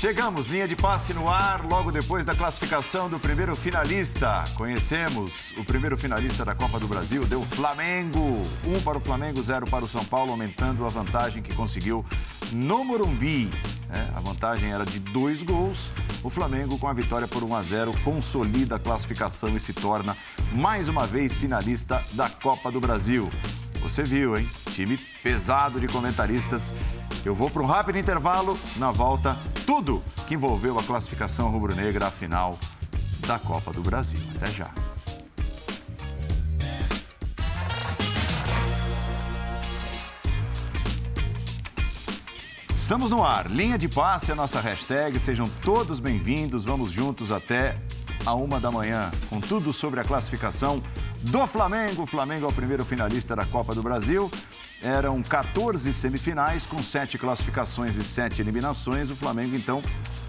Chegamos, linha de passe no ar, logo depois da classificação do primeiro finalista. Conhecemos o primeiro finalista da Copa do Brasil, deu Flamengo. Um para o Flamengo, zero para o São Paulo, aumentando a vantagem que conseguiu no Morumbi. É, a vantagem era de dois gols. O Flamengo, com a vitória por 1 a 0, consolida a classificação e se torna mais uma vez finalista da Copa do Brasil. Você viu, hein? Time pesado de comentaristas eu vou para um rápido intervalo. Na volta, tudo que envolveu a classificação rubro-negra à final da Copa do Brasil. Até já. Estamos no ar. Linha de passe é a nossa hashtag. Sejam todos bem-vindos. Vamos juntos até a uma da manhã com tudo sobre a classificação do Flamengo. O Flamengo é o primeiro finalista da Copa do Brasil. Eram 14 semifinais com sete classificações e sete eliminações. O Flamengo, então,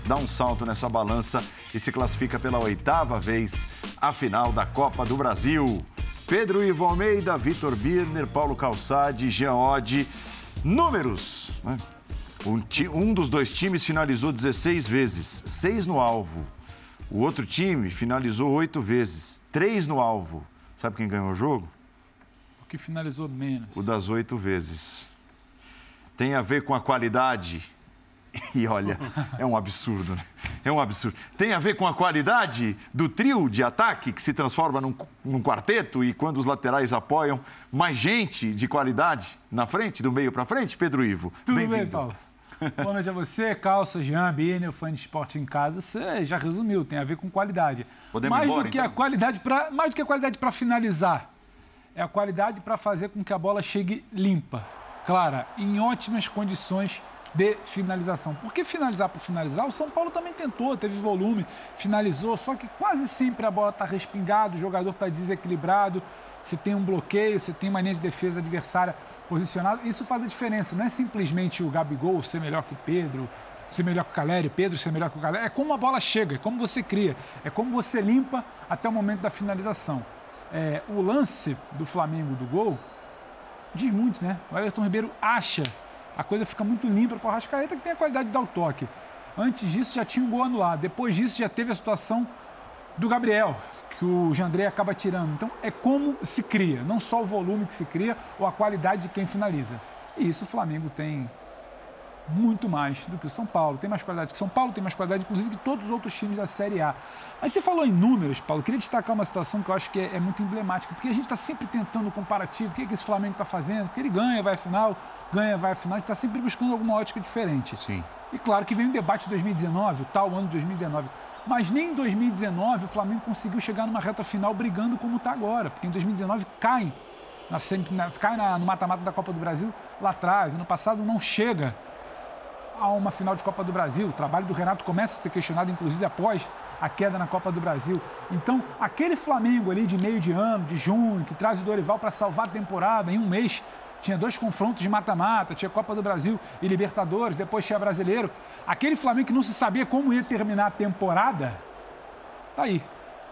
dá um salto nessa balança e se classifica pela oitava vez à final da Copa do Brasil. Pedro Ivo Almeida, Vitor Birner, Paulo Calçade, Jean Oddi. Números. Né? Um, um dos dois times finalizou 16 vezes, seis no alvo. O outro time finalizou oito vezes, três no alvo. Sabe quem ganhou o jogo? Que finalizou menos. O das oito vezes. Tem a ver com a qualidade. E olha, é um absurdo, né? É um absurdo. Tem a ver com a qualidade do trio de ataque que se transforma num, num quarteto e quando os laterais apoiam, mais gente de qualidade na frente, do meio para frente, Pedro Ivo. Tudo bem, bem Paulo. Boa noite a você, Calça, Jean, Biner, fã de esporte em casa. Você já resumiu, tem a ver com qualidade. Podemos mais embora, do que então? a qualidade para mais do que a qualidade para finalizar é a qualidade para fazer com que a bola chegue limpa, clara, em ótimas condições de finalização. Porque finalizar por finalizar, o São Paulo também tentou, teve volume, finalizou, só que quase sempre a bola está respingada, o jogador está desequilibrado, se tem um bloqueio, se tem uma linha de defesa adversária posicionada, isso faz a diferença. Não é simplesmente o Gabigol ser melhor que o Pedro, ser melhor que o Calério, Pedro ser melhor que o Calério. É como a bola chega, é como você cria, é como você limpa até o momento da finalização é, o lance do Flamengo do gol diz muito, né? O Everton Ribeiro acha, a coisa fica muito limpa para o Arrascaeta, que tem a qualidade de dar o toque. Antes disso já tinha um gol anulado, depois disso já teve a situação do Gabriel, que o Jandré acaba tirando. Então é como se cria, não só o volume que se cria ou a qualidade de quem finaliza. E isso o Flamengo tem muito mais do que o São Paulo. Tem mais qualidade que o São Paulo, tem mais qualidade, inclusive, que todos os outros times da Série A. Mas você falou em números, Paulo. Eu queria destacar uma situação que eu acho que é, é muito emblemática, porque a gente está sempre tentando o comparativo. O que, é que esse Flamengo está fazendo? Porque ele ganha, vai à final, ganha, vai à final. A gente está sempre buscando alguma ótica diferente. Sim. E claro que vem o debate de 2019, o tal ano de 2019. Mas nem em 2019 o Flamengo conseguiu chegar numa reta final brigando como está agora, porque em 2019 cai, na, cai na, no mata-mata da Copa do Brasil lá atrás. Ano passado não chega a uma final de Copa do Brasil. O trabalho do Renato começa a ser questionado, inclusive após a queda na Copa do Brasil. Então, aquele Flamengo ali de meio de ano, de junho, que traz o Dorival para salvar a temporada em um mês, tinha dois confrontos de mata-mata, tinha Copa do Brasil e Libertadores, depois tinha Brasileiro. Aquele Flamengo que não se sabia como ia terminar a temporada, tá aí,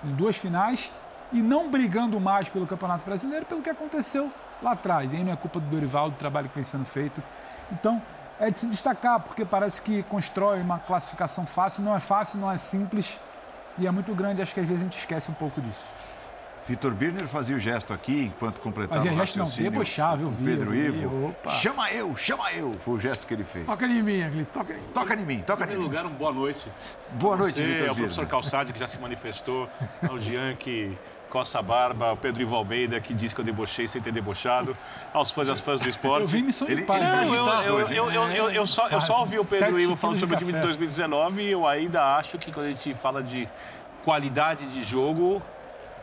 em duas finais e não brigando mais pelo Campeonato Brasileiro pelo que aconteceu lá atrás. E aí não é culpa do Dorival, do trabalho que vem sendo feito. Então, é de se destacar, porque parece que constrói uma classificação fácil. Não é fácil, não é simples e é muito grande. Acho que às vezes a gente esquece um pouco disso. Vitor Birner fazia o gesto aqui enquanto completava fazia o gesto não, debochava, eu vi. Pedro eu vi, Ivo. Opa. Chama eu, chama eu. Foi o gesto que ele fez. Toca em mim, Agli, toca em Toca em mim, toca Em mim. lugar, um boa noite. Boa noite, Você, Vitor ao professor Birner. Calçade, que já se manifestou, ao Jean, que coça a barba, ao Pedro Ivo Almeida, que diz que eu debochei sem ter debochado, aos fãs e às fãs do esporte. Eu vi missão de Ele- paz. ele né? Não, eu, agitado eu, hoje, eu, eu, eu, só, eu só ouvi o Pedro Ivo falando sobre o time de café. 2019 e eu ainda acho que quando a gente fala de qualidade de jogo,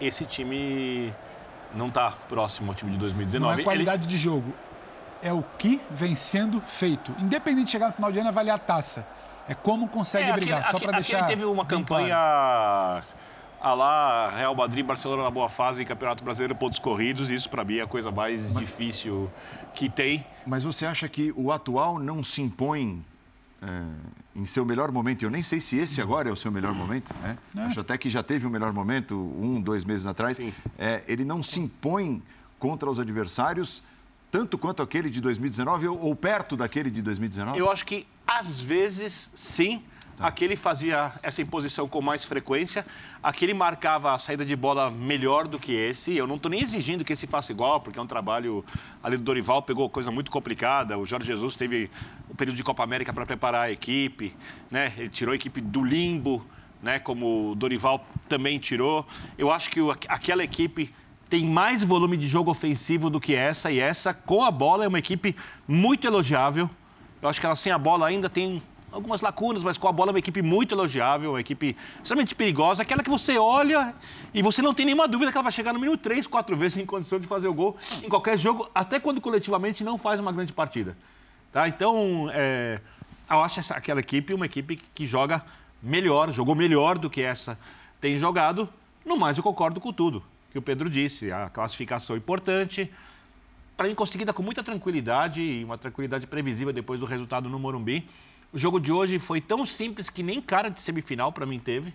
esse time não está próximo ao time de 2019. Não é Ele- qualidade de jogo, é o que vem sendo feito. Independente de chegar no final de ano, é valer a taça. É como consegue É, brigar, aquele, só para deixar. aquele teve uma campanha claro. A lá Real Madrid, Barcelona na boa fase, Campeonato Brasileiro, pontos corridos. Isso para mim é a coisa mais difícil que tem. Mas você acha que o atual não se impõe é, em seu melhor momento? Eu nem sei se esse agora é o seu melhor momento, né? Acho até que já teve um melhor momento um, dois meses atrás. É, ele não se impõe contra os adversários tanto quanto aquele de 2019 ou, ou perto daquele de 2019? Eu acho que às vezes sim, Tá. Aquele fazia essa imposição com mais frequência, aquele marcava a saída de bola melhor do que esse. Eu não estou nem exigindo que esse faça igual, porque é um trabalho ali do Dorival, pegou coisa muito complicada. O Jorge Jesus teve o um período de Copa América para preparar a equipe, né? ele tirou a equipe do limbo, né? como o Dorival também tirou. Eu acho que aquela equipe tem mais volume de jogo ofensivo do que essa, e essa, com a bola, é uma equipe muito elogiável. Eu acho que ela sem a bola ainda tem algumas lacunas, mas com a bola é uma equipe muito elogiável, uma equipe extremamente perigosa, aquela que você olha e você não tem nenhuma dúvida que ela vai chegar no mínimo três, quatro vezes em condição de fazer o gol em qualquer jogo, até quando coletivamente não faz uma grande partida. Tá? Então, é, eu acho essa, aquela equipe uma equipe que joga melhor, jogou melhor do que essa tem jogado. No mais, eu concordo com tudo que o Pedro disse, a classificação importante, para mim conseguida com muita tranquilidade e uma tranquilidade previsível depois do resultado no Morumbi. O jogo de hoje foi tão simples que nem cara de semifinal para mim teve.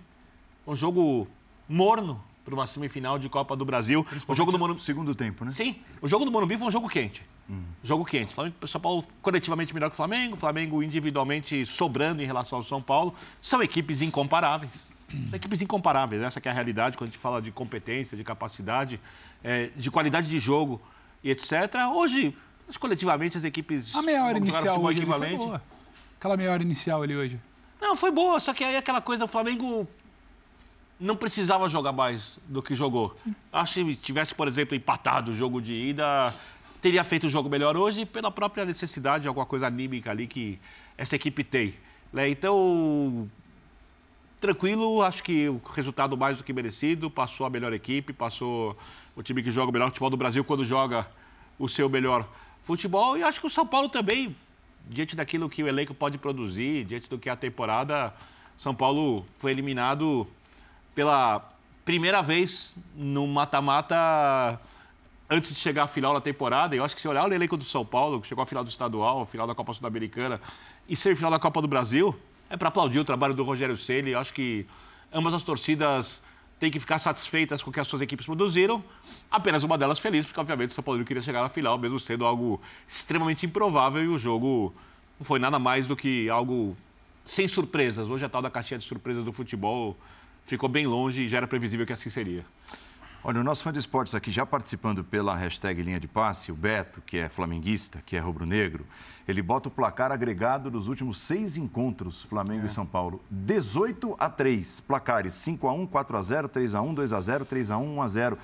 Um jogo morno para uma semifinal de Copa do Brasil. O jogo do Morumbi... Segundo tempo, né? Sim. O jogo do Morumbi foi um jogo quente. Hum. Jogo quente. O São Paulo coletivamente melhor que o Flamengo, o Flamengo individualmente sobrando em relação ao São Paulo. São equipes incomparáveis. São equipes incomparáveis. Essa é a realidade quando a gente fala de competência, de capacidade, é, de qualidade de jogo e etc. Hoje, coletivamente, as equipes... A meia hora inicial hoje equivalente. Aquela meia hora inicial ali hoje. Não, foi boa, só que aí aquela coisa, o Flamengo não precisava jogar mais do que jogou. Sim. Acho que tivesse, por exemplo, empatado o jogo de ida, teria feito o jogo melhor hoje pela própria necessidade de alguma coisa anímica ali que essa equipe tem. Né? Então, tranquilo, acho que o resultado mais do que merecido, passou a melhor equipe, passou o time que joga o melhor futebol do Brasil quando joga o seu melhor futebol. E acho que o São Paulo também diante daquilo que o elenco pode produzir, diante do que a temporada, São Paulo foi eliminado pela primeira vez no mata-mata antes de chegar à final da temporada. Eu acho que se olhar o elenco do São Paulo, que chegou à final do estadual, final da Copa Sul-Americana e final da Copa do Brasil, é para aplaudir o trabalho do Rogério Ceni. Eu acho que ambas as torcidas têm que ficar satisfeitas com o que as suas equipes produziram. Apenas uma delas feliz, porque obviamente o São Paulo queria chegar na final, mesmo sendo algo extremamente improvável e o jogo não foi nada mais do que algo sem surpresas. Hoje a tal da caixinha de surpresas do futebol ficou bem longe e já era previsível que assim seria. Olha, o nosso fã de esportes aqui já participando pela hashtag Linha de Passe, o Beto, que é flamenguista, que é rubro-negro, ele bota o placar agregado dos últimos seis encontros Flamengo é. e São Paulo. 18 a 3. Placares 5 a 1, 4 a 0, 3 a 1, 2 a 0, 3 a 1, 1 a 0.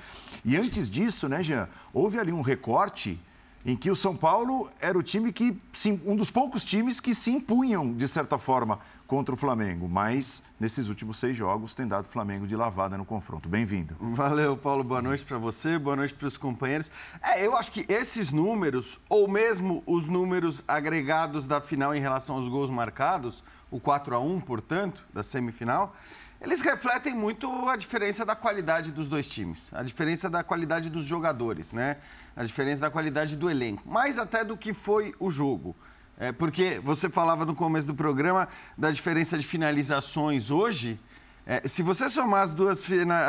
E antes disso, né, Jean, houve ali um recorte em que o São Paulo era o time que, um dos poucos times que se impunham, de certa forma, contra o Flamengo. Mas, nesses últimos seis jogos, tem dado o Flamengo de lavada no confronto. Bem-vindo. Valeu, Paulo. Boa noite para você, boa noite para os companheiros. É, eu acho que esses números, ou mesmo os números agregados da final em relação aos gols marcados, o 4 a 1 portanto, da semifinal, eles refletem muito a diferença da qualidade dos dois times, a diferença da qualidade dos jogadores, né? A diferença da qualidade do elenco, mais até do que foi o jogo. É, porque você falava no começo do programa da diferença de finalizações hoje. É, se você somar as duas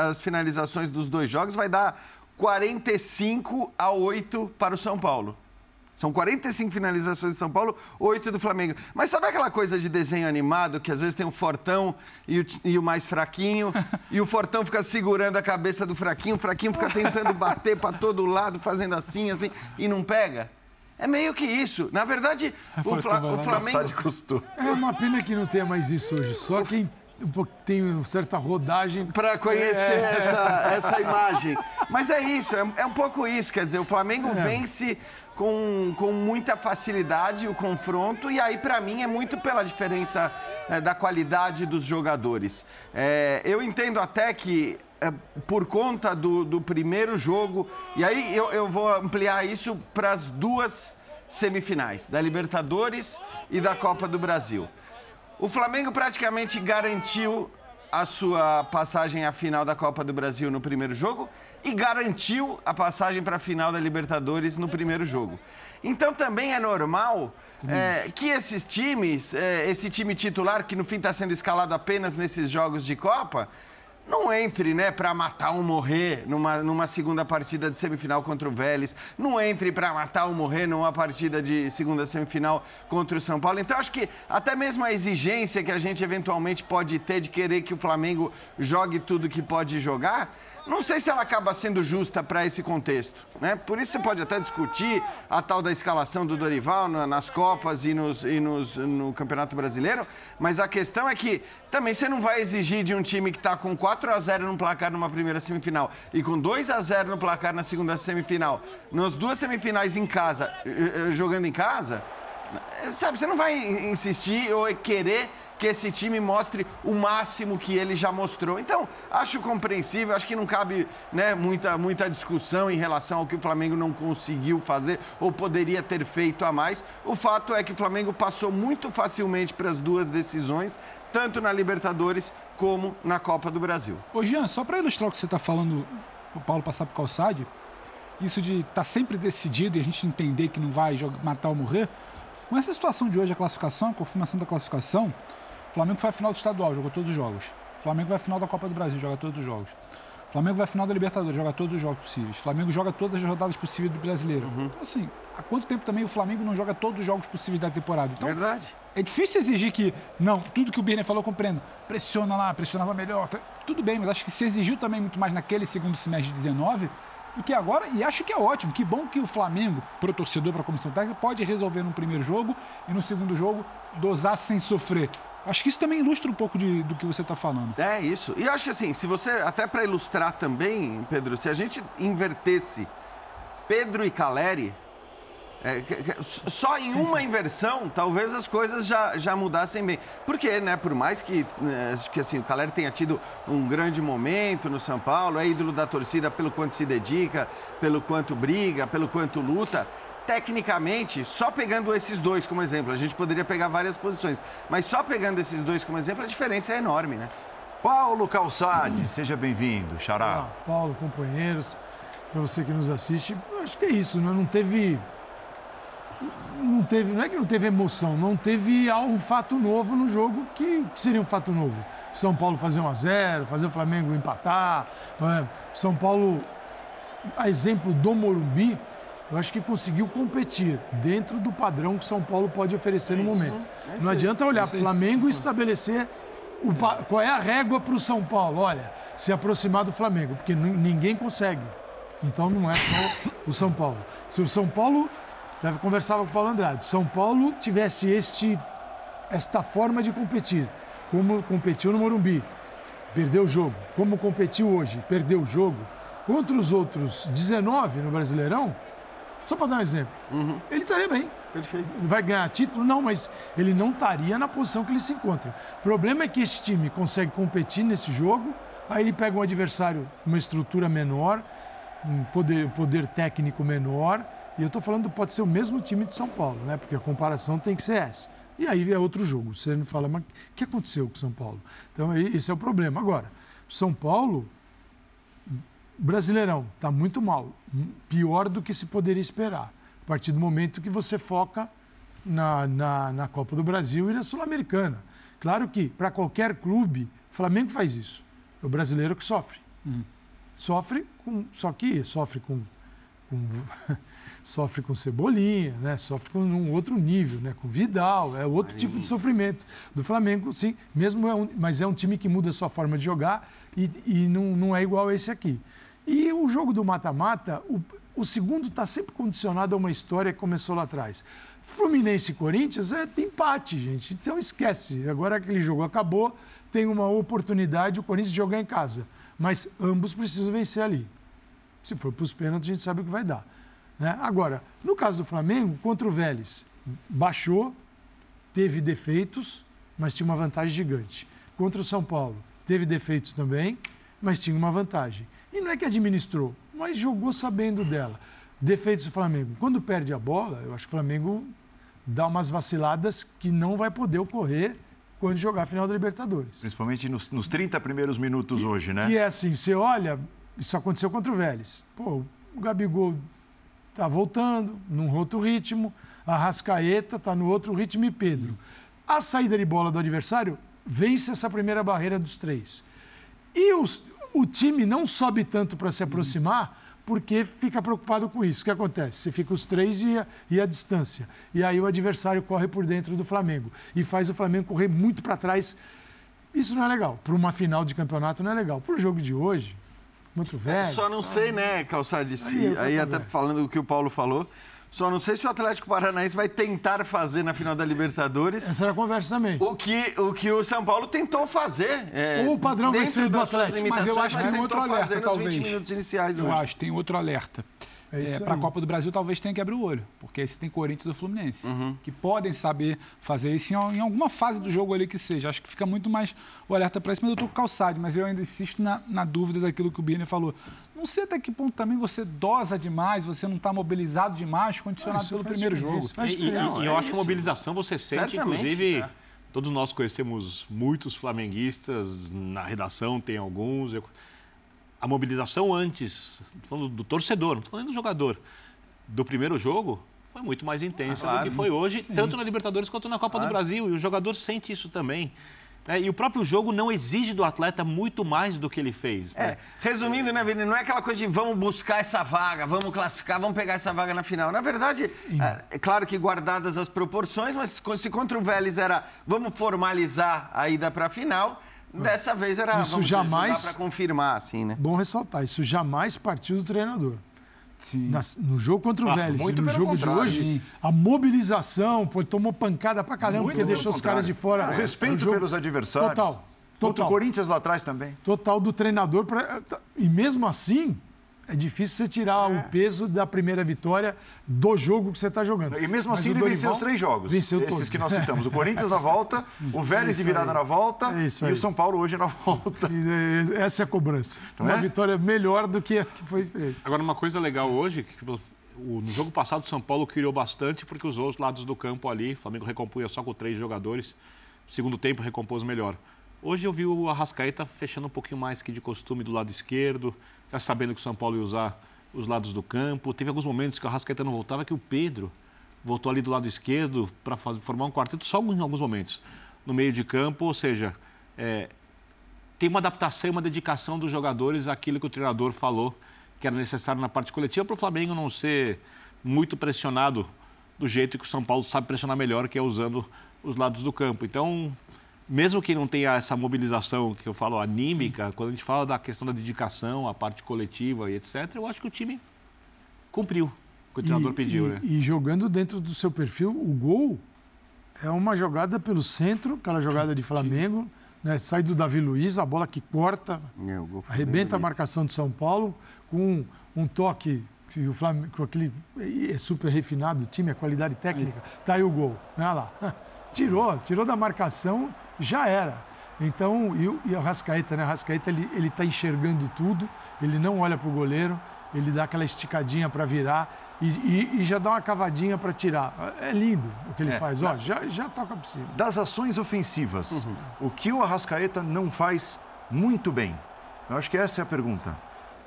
as finalizações dos dois jogos, vai dar 45 a 8 para o São Paulo. São 45 finalizações de São Paulo, 8 do Flamengo. Mas sabe aquela coisa de desenho animado, que às vezes tem o fortão e o, e o mais fraquinho, e o fortão fica segurando a cabeça do fraquinho, o fraquinho fica tentando bater para todo lado, fazendo assim, assim, e não pega? É meio que isso. Na verdade, é o, Fla, o Flamengo. É uma pena que não tenha mais isso hoje. Só quem tem certa rodagem. Para conhecer é. essa, essa imagem. Mas é isso, é, é, um pouco isso. Quer dizer, o Flamengo é. vence com, com muita facilidade o confronto, e aí, para mim, é muito pela diferença é, da qualidade dos jogadores. É, eu entendo até que, é, por conta do, do primeiro jogo, e aí eu, eu vou ampliar isso para as duas semifinais, da Libertadores e da Copa do Brasil. O Flamengo praticamente garantiu a sua passagem à final da Copa do Brasil no primeiro jogo e garantiu a passagem para a final da Libertadores no primeiro jogo. Então também é normal é, que esses times, é, esse time titular, que no fim está sendo escalado apenas nesses jogos de Copa, não entre, né, para matar ou morrer numa, numa segunda partida de semifinal contra o Vélez, não entre para matar ou morrer numa partida de segunda semifinal contra o São Paulo. Então, acho que até mesmo a exigência que a gente eventualmente pode ter de querer que o Flamengo jogue tudo que pode jogar, não sei se ela acaba sendo justa para esse contexto. Né? Por isso você pode até discutir a tal da escalação do Dorival nas Copas e, nos, e nos, no Campeonato Brasileiro, mas a questão é que também você não vai exigir de um time que está com 4 a 0 no placar numa primeira semifinal e com 2 a 0 no placar na segunda semifinal, nas duas semifinais em casa, eh, eh, jogando em casa, sabe, você não vai insistir ou querer que esse time mostre o máximo que ele já mostrou. Então, acho compreensível, acho que não cabe né, muita, muita discussão em relação ao que o Flamengo não conseguiu fazer ou poderia ter feito a mais. O fato é que o Flamengo passou muito facilmente para as duas decisões, tanto na Libertadores como na Copa do Brasil. Ô Jean, só para ilustrar o que você está falando, o Paulo passar por calçade, isso de estar tá sempre decidido e a gente entender que não vai matar ou morrer, com essa situação de hoje, a classificação, a confirmação da classificação, Flamengo foi à final do estadual, jogou todos os jogos. Flamengo vai à final da Copa do Brasil, joga todos os jogos. Flamengo vai à final da Libertadores, joga todos os jogos possíveis. Flamengo joga todas as rodadas possíveis do brasileiro. Uhum. Então, assim, há quanto tempo também o Flamengo não joga todos os jogos possíveis da temporada? Então, Verdade. É difícil exigir que, não, tudo que o Birner falou, eu compreendo. Pressiona lá, pressionava melhor. Tudo bem, mas acho que se exigiu também muito mais naquele segundo semestre de 19 do que agora, e acho que é ótimo. Que bom que o Flamengo, para o torcedor, para a comissão técnica, pode resolver no primeiro jogo e no segundo jogo dosar sem sofrer. Acho que isso também ilustra um pouco de, do que você está falando. É isso. E acho que assim, se você, até para ilustrar também, Pedro, se a gente invertesse Pedro e Caleri, é, só em sim, uma sim. inversão, talvez as coisas já, já mudassem bem. Porque, né, por mais que, né, que assim, o Caleri tenha tido um grande momento no São Paulo, é ídolo da torcida pelo quanto se dedica, pelo quanto briga, pelo quanto luta, tecnicamente, só pegando esses dois como exemplo, a gente poderia pegar várias posições, mas só pegando esses dois como exemplo, a diferença é enorme, né? Paulo Calçade, seja bem-vindo, Xará. Ah, Paulo, companheiros, para você que nos assiste, acho que é isso, né? não teve. Não teve, não é que não teve emoção, não teve um fato novo no jogo que, que seria um fato novo. São Paulo fazer 1 a 0 fazer o Flamengo empatar. É? São Paulo, a exemplo do Morumbi, eu acho que conseguiu competir dentro do padrão que São Paulo pode oferecer no momento. É Não adianta olhar para o Flamengo e estabelecer o, qual é a régua para o São Paulo. Olha, se aproximar do Flamengo, porque ninguém consegue. Então não é só o São Paulo. Se o São Paulo, deve conversava com o Paulo Andrade, São Paulo tivesse este, esta forma de competir, como competiu no Morumbi, perdeu o jogo, como competiu hoje, perdeu o jogo, contra os outros 19 no Brasileirão, só para dar um exemplo. Uhum. Ele estaria bem. Perfeito. Vai ganhar título? Não, mas ele não estaria na posição que ele se encontra. O problema é que esse time consegue competir nesse jogo, aí ele pega um adversário uma estrutura menor, um poder, poder técnico menor, e eu estou falando pode ser o mesmo time de São Paulo, né? Porque a comparação tem que ser essa. E aí é outro jogo. Você não fala, mas o que aconteceu com São Paulo? Então, esse é o problema. Agora, São Paulo Brasileirão está muito mal, pior do que se poderia esperar. A partir do momento que você foca na, na, na Copa do Brasil e na Sul-Americana. Claro que, para qualquer clube, o Flamengo faz isso. É o brasileiro que sofre. Uhum. Sofre com. Só que sofre com. com sofre com Cebolinha, né? sofre com um outro nível, né? com Vidal, é outro tipo de sofrimento. Do Flamengo, sim, mesmo é um, mas é um time que muda a sua forma de jogar e, e não, não é igual a esse aqui. E o jogo do mata-mata, o, o segundo está sempre condicionado a uma história que começou lá atrás. Fluminense e Corinthians é empate, gente. Então esquece. Agora aquele jogo acabou, tem uma oportunidade o Corinthians de jogar em casa. Mas ambos precisam vencer ali. Se for para os pênaltis, a gente sabe o que vai dar. Né? Agora, no caso do Flamengo, contra o Vélez, baixou, teve defeitos, mas tinha uma vantagem gigante. Contra o São Paulo, teve defeitos também, mas tinha uma vantagem. E não é que administrou, mas jogou sabendo dela. Defeitos do Flamengo. Quando perde a bola, eu acho que o Flamengo dá umas vaciladas que não vai poder ocorrer quando jogar a final da Libertadores. Principalmente nos, nos 30 primeiros minutos e, hoje, né? E é assim, você olha, isso aconteceu contra o Vélez. Pô, o Gabigol tá voltando, num outro ritmo, a Rascaeta tá no outro ritmo e Pedro. A saída de bola do adversário vence essa primeira barreira dos três. E os, o time não sobe tanto para se aproximar porque fica preocupado com isso. O que acontece? Você fica os três e a, e a distância. E aí o adversário corre por dentro do Flamengo e faz o Flamengo correr muito para trás. Isso não é legal. Para uma final de campeonato não é legal. Para o jogo de hoje, contra o Vélez... Só não sei, né, Calçade, se, Aí é outra aí até falando o que o Paulo falou, só não sei se o Atlético Paranaense vai tentar fazer na final da Libertadores Essa era a conversa também. o que o, que o São Paulo tentou fazer. é, Ou o padrão ser do Atlético, mas eu acho que tem outro alerta, talvez. 20 minutos iniciais Eu hoje. acho, tem outro alerta. É isso para a. Copa do Brasil, talvez tenha que abrir o olho, porque aí você tem Corinthians e o Fluminense, Uhum. que podem saber fazer isso em, em alguma fase do jogo ali que seja. Acho que fica muito mais o alerta para isso, mas eu estou com calçado, mas eu ainda insisto na, na dúvida daquilo que o Birner falou. Não sei até que ponto também você dosa demais, você não está mobilizado demais, condicionado Ah, pelo primeiro jogo. faz E, e- diferença. e é eu acho que a mobilização você sente, Certamente, inclusive, é. todos nós conhecemos muitos flamenguistas, na redação tem alguns. eu- a mobilização antes, falando do torcedor, não estou falando do jogador, do primeiro jogo, foi muito mais intensa Ah, claro. do que foi hoje, tanto na Libertadores quanto na Copa do Brasil. E o jogador sente isso também. né? E o próprio jogo não exige do atleta muito mais do que ele fez. né? É, resumindo, né, Vini, não é aquela coisa de vamos buscar essa vaga, vamos classificar, vamos pegar essa vaga na final. Na verdade, é, é claro que guardadas as proporções, mas se contra o Vélez era vamos formalizar a ida para a final, dessa vez era Isso vamos jamais- para confirmar, assim, né? Bom ressaltar, isso jamais partiu do treinador. Sim. Na- no jogo contra o Ah, Vélez, muito no jogo de hoje, Sim. a mobilização, pô, tomou pancada pra caramba, Muito porque deixou os caras de fora. O É, respeito jogo- pelos adversários. Total. Contra o Total. Corinthians lá atrás também. Total do treinador. Pra... E mesmo assim, é difícil você tirar o peso da primeira vitória do jogo que você está jogando. E mesmo Mas assim ele venceu os três jogos. Venceu esses todos. que nós citamos. O Corinthians na volta, o Vélez de Isso virada aí. na volta É isso e aí. o São Paulo hoje na volta. Essa é a cobrança. Não Uma é? vitória melhor do que a que foi feita. Agora, uma coisa legal hoje, que tipo, no jogo passado o São Paulo criou bastante porque usou os lados do campo ali. O Flamengo recompunha só com três jogadores. Segundo tempo, recompôs melhor. Hoje eu vi o Arrascaeta fechando um pouquinho mais que de costume do lado esquerdo, já sabendo que o São Paulo ia usar os lados do campo. Teve alguns momentos que o Arrascaeta não voltava, que o Pedro voltou ali do lado esquerdo para formar um quarteto só em alguns momentos. No meio de campo, ou seja, é, tem uma adaptação e uma dedicação dos jogadores àquilo que o treinador falou que era necessário na parte coletiva para o Flamengo não ser muito pressionado do jeito que o São Paulo sabe pressionar melhor, que é usando os lados do campo. Então, mesmo que não tenha essa mobilização que eu falo anímica, quando a gente fala da questão da dedicação, a parte coletiva e etc., eu acho que o time cumpriu o que o treinador E- pediu, e, né? e jogando dentro do seu perfil, o gol é uma jogada pelo centro, aquela jogada de Flamengo, né? sai do Davi Luiz, a bola que corta, É, arrebenta a marcação de São Paulo com um toque que o Flamengo, com aquele é super refinado o time, a qualidade técnica, tá aí o gol. Olha lá. Tirou, tirou da marcação, já era. Então, e o, e o Rascaeta, né? O Rascaeta, ele, ele tá enxergando tudo, ele não olha pro goleiro, ele dá aquela esticadinha para virar e, e- e já dá uma cavadinha para tirar. É lindo o que ele É. faz, ó, já, já toca por cima. Das ações ofensivas, Uhum. o que o Arrascaeta não faz muito bem? Eu acho que essa é a pergunta.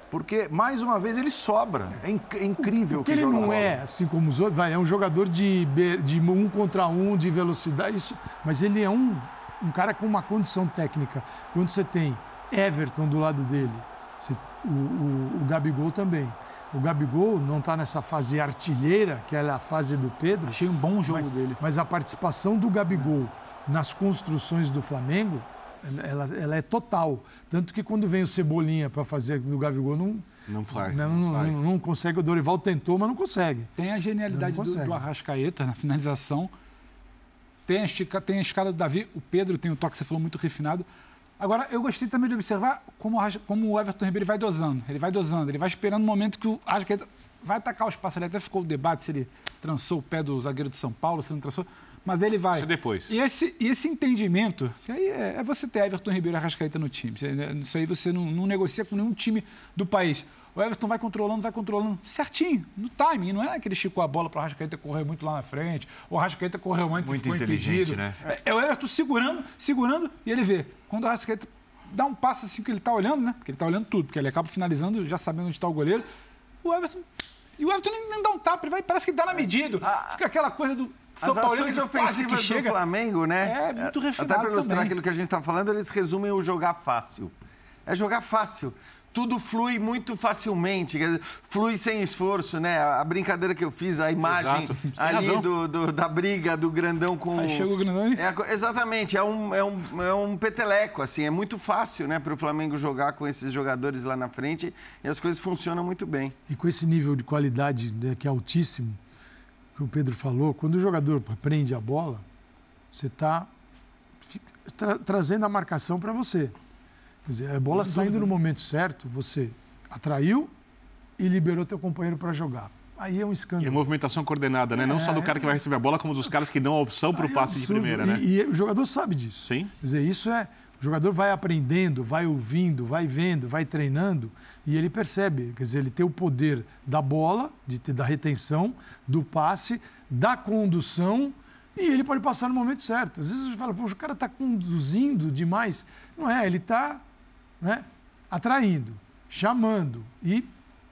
Porque, mais uma vez, ele sobra. É, inc- é incrível Porque que ele joga não é, assim como os outros, vai, é um jogador de, de um contra um, de velocidade, isso, mas ele é um, um cara com uma condição técnica. Quando você tem Everton do lado dele, você- o, o, o Gabigol também. O Gabigol não está nessa fase artilheira, que é a fase do Pedro, Achei um bom jogo mas, dele. mas a participação do Gabigol nas construções do Flamengo, ela, ela é total. Tanto que quando vem o Cebolinha para fazer do Gabigol, não, Não faz. não, não não, sai. não consegue. O Dorival tentou, mas não consegue. Tem a genialidade Não do, do Arrascaeta na finalização. Tem a, estica, tem a escala do Davi. O Pedro tem o toque, você falou, muito refinado. Agora, eu gostei também de observar como como o Everton Ribeiro vai dosando. Ele vai dosando, ele vai esperando o momento que o Arrascaeta vai atacar o espaço. Ali até ficou o debate se ele trançou o pé do zagueiro de São Paulo, se não trançou. Mas ele vai. Isso é depois. E esse, e esse entendimento, que aí é, é você ter Everton Ribeiro e Arrascaeta no time. Isso aí você não, não negocia com nenhum time do país. O Everton vai controlando, vai controlando certinho, no timing. Não é que ele esticou a bola para o Arrascaeta correr muito lá na frente, ou o Arrascaeta correu antes Muito ficou inteligente, impedido. né? É, é o Everton segurando, segurando, e ele vê. Quando o Arrascaeta dá um passo assim que ele está olhando, né? Porque ele está olhando tudo, porque ele acaba finalizando já sabendo onde está o goleiro. O Everton. E o Everton nem, dá um tapa, ele vai, parece que dá na medida. Fica aquela coisa do São As Paulo ações ofensivas do chega. Flamengo, né? É, muito refinado Até para ilustrar também. aquilo que a gente está falando, eles resumem o jogar fácil. É jogar fácil tudo flui muito facilmente, flui sem esforço, né? A brincadeira que eu fiz, a imagem ali do, do, da briga do grandão com. Aí chegou o grandão é, Exatamente, é um, é, um, é um peteleco, assim, é muito fácil, né, para o Flamengo jogar com esses jogadores lá na frente e as coisas funcionam muito bem. E com esse nível de qualidade né, que é altíssimo, que o Pedro falou, quando o jogador prende a bola, você está tra trazendo a marcação para você. Quer dizer, a bola saindo no momento certo, você atraiu e liberou teu companheiro para jogar. Aí é um escândalo. E a movimentação coordenada, né? É, Não só do cara que vai receber a bola, como dos caras que dão a opção para o é passe de primeira, né? E, e, o jogador sabe disso. Sim. Quer dizer, isso é. O jogador vai aprendendo, vai ouvindo, vai vendo, vai treinando e ele percebe. Quer dizer, ele tem o poder da bola, de, da retenção, do passe, da condução e ele pode passar no momento certo. Às vezes você fala, poxa, o cara está conduzindo demais. Não é, ele está né? atraindo, chamando e.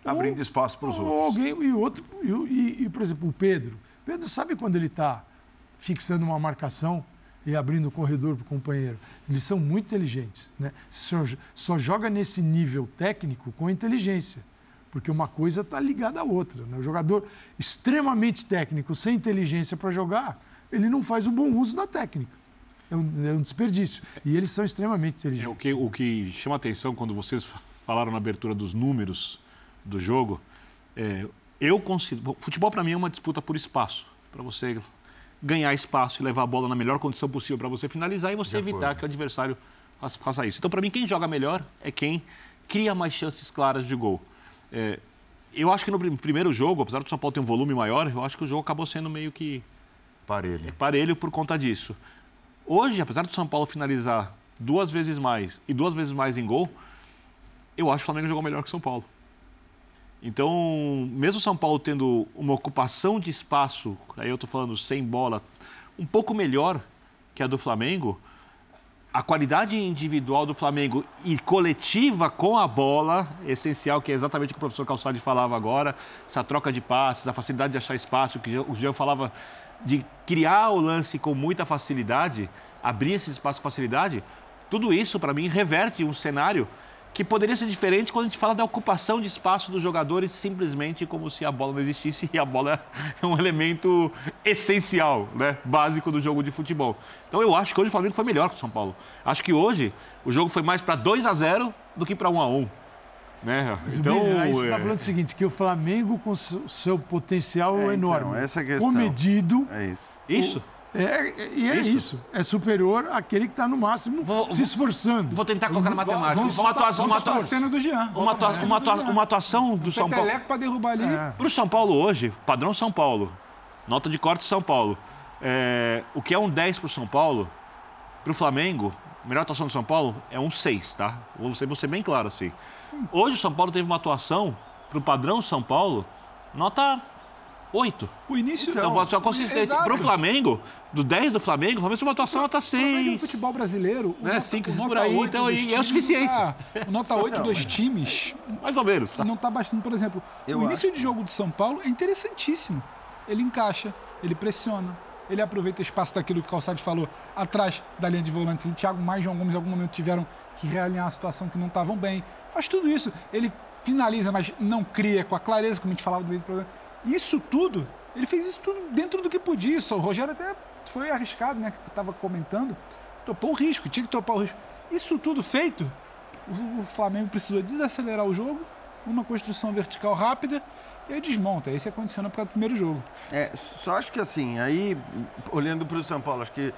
Abrindo espaço para os outros. Alguém, e outro, e, e, e, por exemplo, o Pedro. Pedro sabe quando ele está fixando uma marcação e abrindo o corredor para o companheiro. Eles são muito inteligentes. Né? Só, só joga nesse nível técnico com inteligência, porque uma coisa está ligada à outra. Né? O jogador extremamente técnico, sem inteligência para jogar, ele não faz o bom uso da técnica é um, é um desperdício. E eles são extremamente inteligentes. É, o, que, o que chama atenção quando vocês falaram na abertura dos números do jogo, é, eu considero. Futebol para mim é uma disputa por espaço. Para você ganhar espaço e levar a bola na melhor condição possível para você finalizar e você evitar que o adversário faça isso. Então, para mim, quem joga melhor é quem cria mais chances claras de gol. É, eu acho que no primeiro jogo, apesar do São Paulo ter um volume maior, eu acho que o jogo acabou sendo meio que parelho, parelho por conta disso. Hoje, apesar do São Paulo finalizar duas vezes mais e duas vezes mais em gol, eu acho que o Flamengo jogou melhor que o São Paulo. Então, mesmo o São Paulo tendo uma ocupação de espaço, aí eu estou falando sem bola, um pouco melhor que a do Flamengo, a qualidade individual do Flamengo e coletiva com a bola, essencial, que é exatamente o que o professor Calçade falava agora, essa troca de passes, a facilidade de achar espaço, que o Jean falava de criar o lance com muita facilidade, abrir esse espaço com facilidade, tudo isso, para mim, reverte um cenário que poderia ser diferente quando a gente fala da ocupação de espaço dos jogadores simplesmente como se a bola não existisse e a bola é um elemento essencial, né? básico do jogo de futebol. Então eu acho que hoje o Flamengo foi melhor que o São Paulo. Acho que hoje o jogo foi mais para 2 a 0 do que para 1 a 1 né? Então, aí você está é... falando o seguinte, que o Flamengo, com seu potencial é, então, enorme, essa questão. comedido... É isso. Isso? É, e é isso. isso. É superior àquele que está no máximo vou, se esforçando. Vou tentar colocar na matemática. Vamos, uma atuação, uma atuação, cena do Jean. Uma, atuação, uma, atuação, uma atuação do São Paulo. para derrubar ali. É. Para o São Paulo hoje, padrão São Paulo, nota de corte São Paulo. É, o que é um 10 para o São Paulo, para o Flamengo, a melhor atuação do São Paulo é um 6, tá? Vou ser, vou ser bem claro assim. Hoje o São Paulo teve uma atuação, para o padrão São Paulo, nota 8. O início. Então, uma atuação consistente. Para o Flamengo, do 10 do Flamengo, o Flamengo uma atuação nota 6. No futebol brasileiro, né? Nota, 5 por aí, então aí é o suficiente. Tá, o nota 8 dos times. Mais ou menos. Tá? Não está bastando, por exemplo. Eu o início acho. de jogo de São Paulo é interessantíssimo. Ele encaixa, ele pressiona, ele aproveita o espaço daquilo que o Calçado falou, atrás da linha de volantes. Ele, Thiago mais João Gomes, em algum momento tiveram que realinhar a situação que não estavam bem. Faz tudo isso. Ele finaliza, mas não cria com a clareza, como a gente falava no meio do programa. Isso tudo, ele fez isso tudo dentro do que podia. O Rogério até foi arriscado, né? Que estava comentando. Topou o risco, tinha que topar o risco. Isso tudo feito, o Flamengo precisou desacelerar o jogo, uma construção vertical rápida e aí desmonta. Condiciona para o primeiro jogo. É, só acho que assim, aí, olhando para o São Paulo, acho que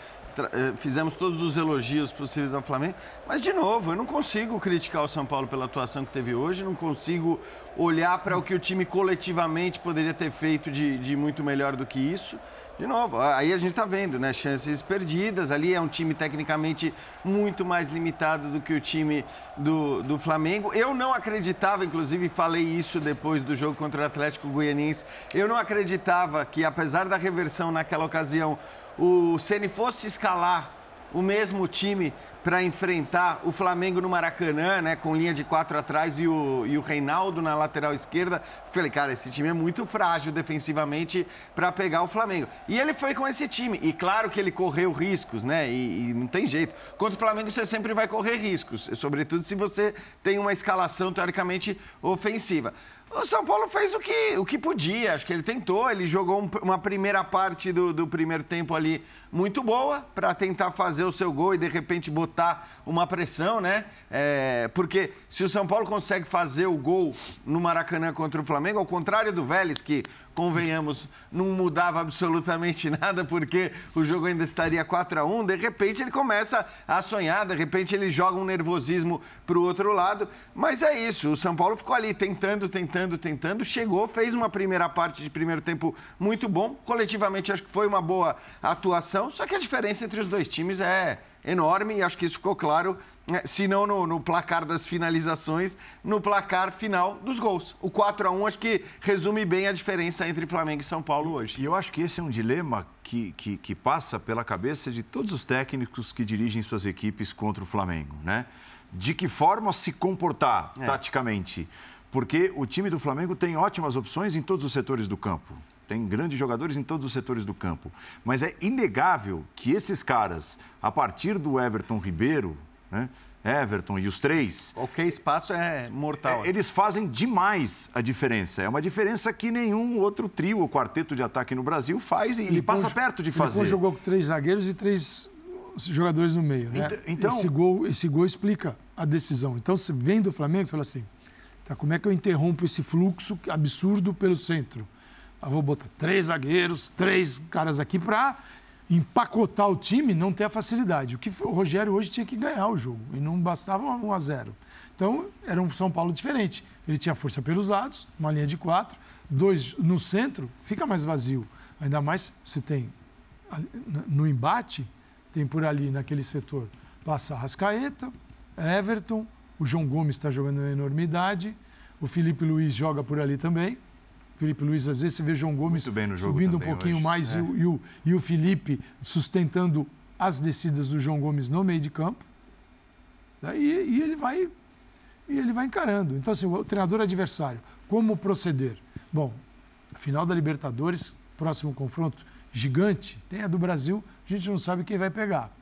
fizemos todos os elogios possíveis ao Flamengo, mas de novo, eu não consigo criticar o São Paulo pela atuação que teve hoje, não consigo olhar para o que o time coletivamente poderia ter feito de, de muito melhor do que isso. De novo, aí a gente está vendo, né? Chances perdidas. Ali é um time tecnicamente muito mais limitado do que o time do, do Flamengo. Eu não acreditava, inclusive falei isso depois do jogo contra o Atlético Goianiense, eu não acreditava que, apesar da reversão naquela ocasião, o Ceni fosse escalar o mesmo time para enfrentar o Flamengo no Maracanã, né, com linha de quatro atrás e o, e o Reinaldo na lateral esquerda. Falei, cara, esse time é muito frágil defensivamente para pegar o Flamengo. E ele foi com esse time. E claro que ele correu riscos, né? E, e não tem jeito. Contra o Flamengo você sempre vai correr riscos, sobretudo se você tem uma escalação teoricamente ofensiva. O São Paulo fez o que, o que podia, acho que ele tentou. Ele jogou um, uma primeira parte do, do primeiro tempo ali muito boa para tentar fazer o seu gol e de repente botar uma pressão, né? É, porque se o São Paulo consegue fazer o gol no Maracanã contra o Flamengo, ao contrário do Vélez, que convenhamos, não mudava absolutamente nada porque o jogo ainda estaria 4 a 1 de repente ele começa a sonhar, de repente ele joga um nervosismo para o outro lado. Mas é isso, o São Paulo ficou ali tentando, tentando, tentando, chegou, fez uma primeira parte de primeiro tempo muito bom. Coletivamente acho que foi uma boa atuação, só que a diferença entre os dois times é enorme e acho que isso ficou claro né, se não no, no, placar das finalizações, no placar final dos gols. O 4 a 1 acho que resume bem a diferença entre Flamengo e São Paulo hoje. E eu acho que esse é um dilema que, que, que passa pela cabeça de todos os técnicos que dirigem suas equipes contra o Flamengo, né? De que forma se comportar é. taticamente? Porque o time do Flamengo tem ótimas opções em todos os setores do campo tem grandes jogadores em todos os setores do campo. Mas é inegável que esses caras, a partir do Everton Ribeiro, né? Everton e os três. Qualquer espaço é mortal. É, eles fazem demais a diferença. É uma diferença que nenhum outro trio ou quarteto de ataque no Brasil faz e, ele passa perto de fazer. Ele jogou com três zagueiros e três jogadores no meio. Né? Então, esse, gol, esse gol explica a decisão. Então, você vem do Flamengo, você fala assim: tá, como é que eu interrompo esse fluxo absurdo pelo centro? Eu vou botar três zagueiros, três caras aqui para empacotar o time, não ter a facilidade. O que o Rogério hoje tinha que ganhar o jogo e não bastava 1 a 0. Então, era um São Paulo diferente. Ele tinha força pelos lados, uma linha de quatro, dois no centro, fica mais vazio. Ainda mais se tem no embate, tem por ali naquele setor passa Rascaeta, Everton, o João Gomes está jogando na enormidade, o Felipe Luiz joga por ali também, Felipe Luiz, às vezes você vê João Gomes subindo um pouquinho mais é. e, o, e, o, e o Felipe sustentando as descidas do João Gomes no meio de campo. E, e, ele vai e ele vai encarando. Então, assim, o treinador adversário, como proceder? Bom, final da Libertadores, próximo confronto gigante, tem a do Brasil, a gente não sabe quem vai pegar.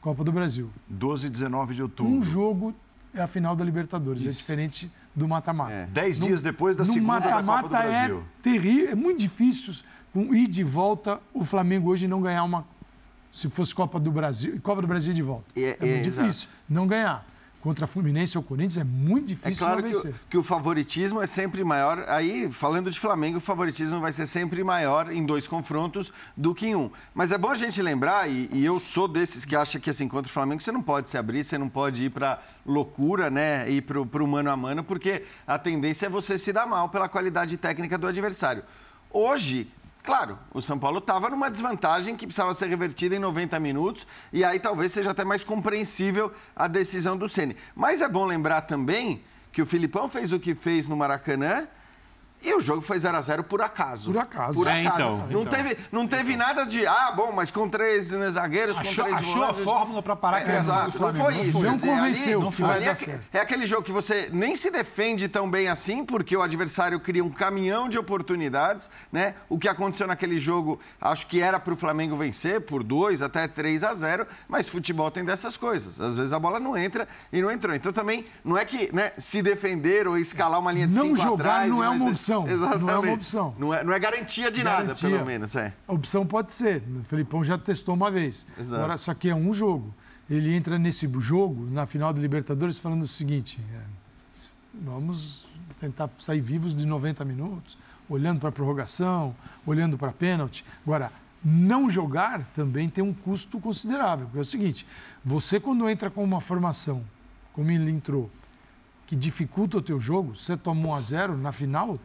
Copa do Brasil. 12 e 19 de outubro. Um jogo é a final da Libertadores, é Isso. é diferente do mata-mata. É. Dez no, dias depois da segunda mata -mata da Copa do Brasil. É terrível, é muito difícil com ir de volta o Flamengo hoje não ganhar uma. Se fosse Copa do Brasil, Copa do Brasil de volta. É, é muito difícil exato. não ganhar contra Fluminense ou Corinthians é muito difícil é claro que o, que o, favoritismo é sempre maior. Aí, falando de Flamengo, o favoritismo vai ser sempre maior em dois confrontos do que em um. Mas é bom a gente lembrar, e, e eu sou desses que acha que assim, contra o Flamengo você não pode se abrir, você não pode ir para loucura, né? Ir para o mano a mano, porque a tendência é você se dar mal pela qualidade técnica do adversário. Hoje, Claro, o São Paulo estava numa desvantagem que precisava ser revertida em 90 minutos e aí talvez seja até mais compreensível a decisão do Ceni. Mas é bom lembrar também que o Filipão fez o que fez no Maracanã e o jogo foi 0 a 0 por acaso. Por acaso. Por é, acaso. então, não então. teve, não teve então. nada de, ah, bom, mas com três né, zagueiros, achou, com três Achou volantes, a fórmula para parar é, Exato, não foi isso. Não, dizer, convenceu. Ali, não foi. Ali é, é, aquele jogo que você nem se defende tão bem assim, porque o adversário cria um caminhão de oportunidades, né? O que aconteceu naquele jogo, acho que era para o Flamengo vencer por 2 até 3 a 0, mas futebol tem dessas coisas. Às vezes a bola não entra e não entrou. Então também não é que né, se defender ou escalar uma linha de não cinco jogar atrás... Não é uma opção. Exatamente. Não é uma opção. Não é, não é garantia de garantia. nada, pelo menos. É. A opção pode ser. O Felipão já testou uma vez. Exato. Agora, só que é um jogo. Ele entra nesse jogo, na final da Libertadores, falando o seguinte: é, vamos tentar sair vivos de 90 minutos, olhando para a prorrogação, olhando para a pênalti. Agora, não jogar também tem um custo considerável. Porque é o seguinte: você, quando entra com uma formação, como ele entrou, que dificulta o teu jogo, você toma 1 a 0 na final,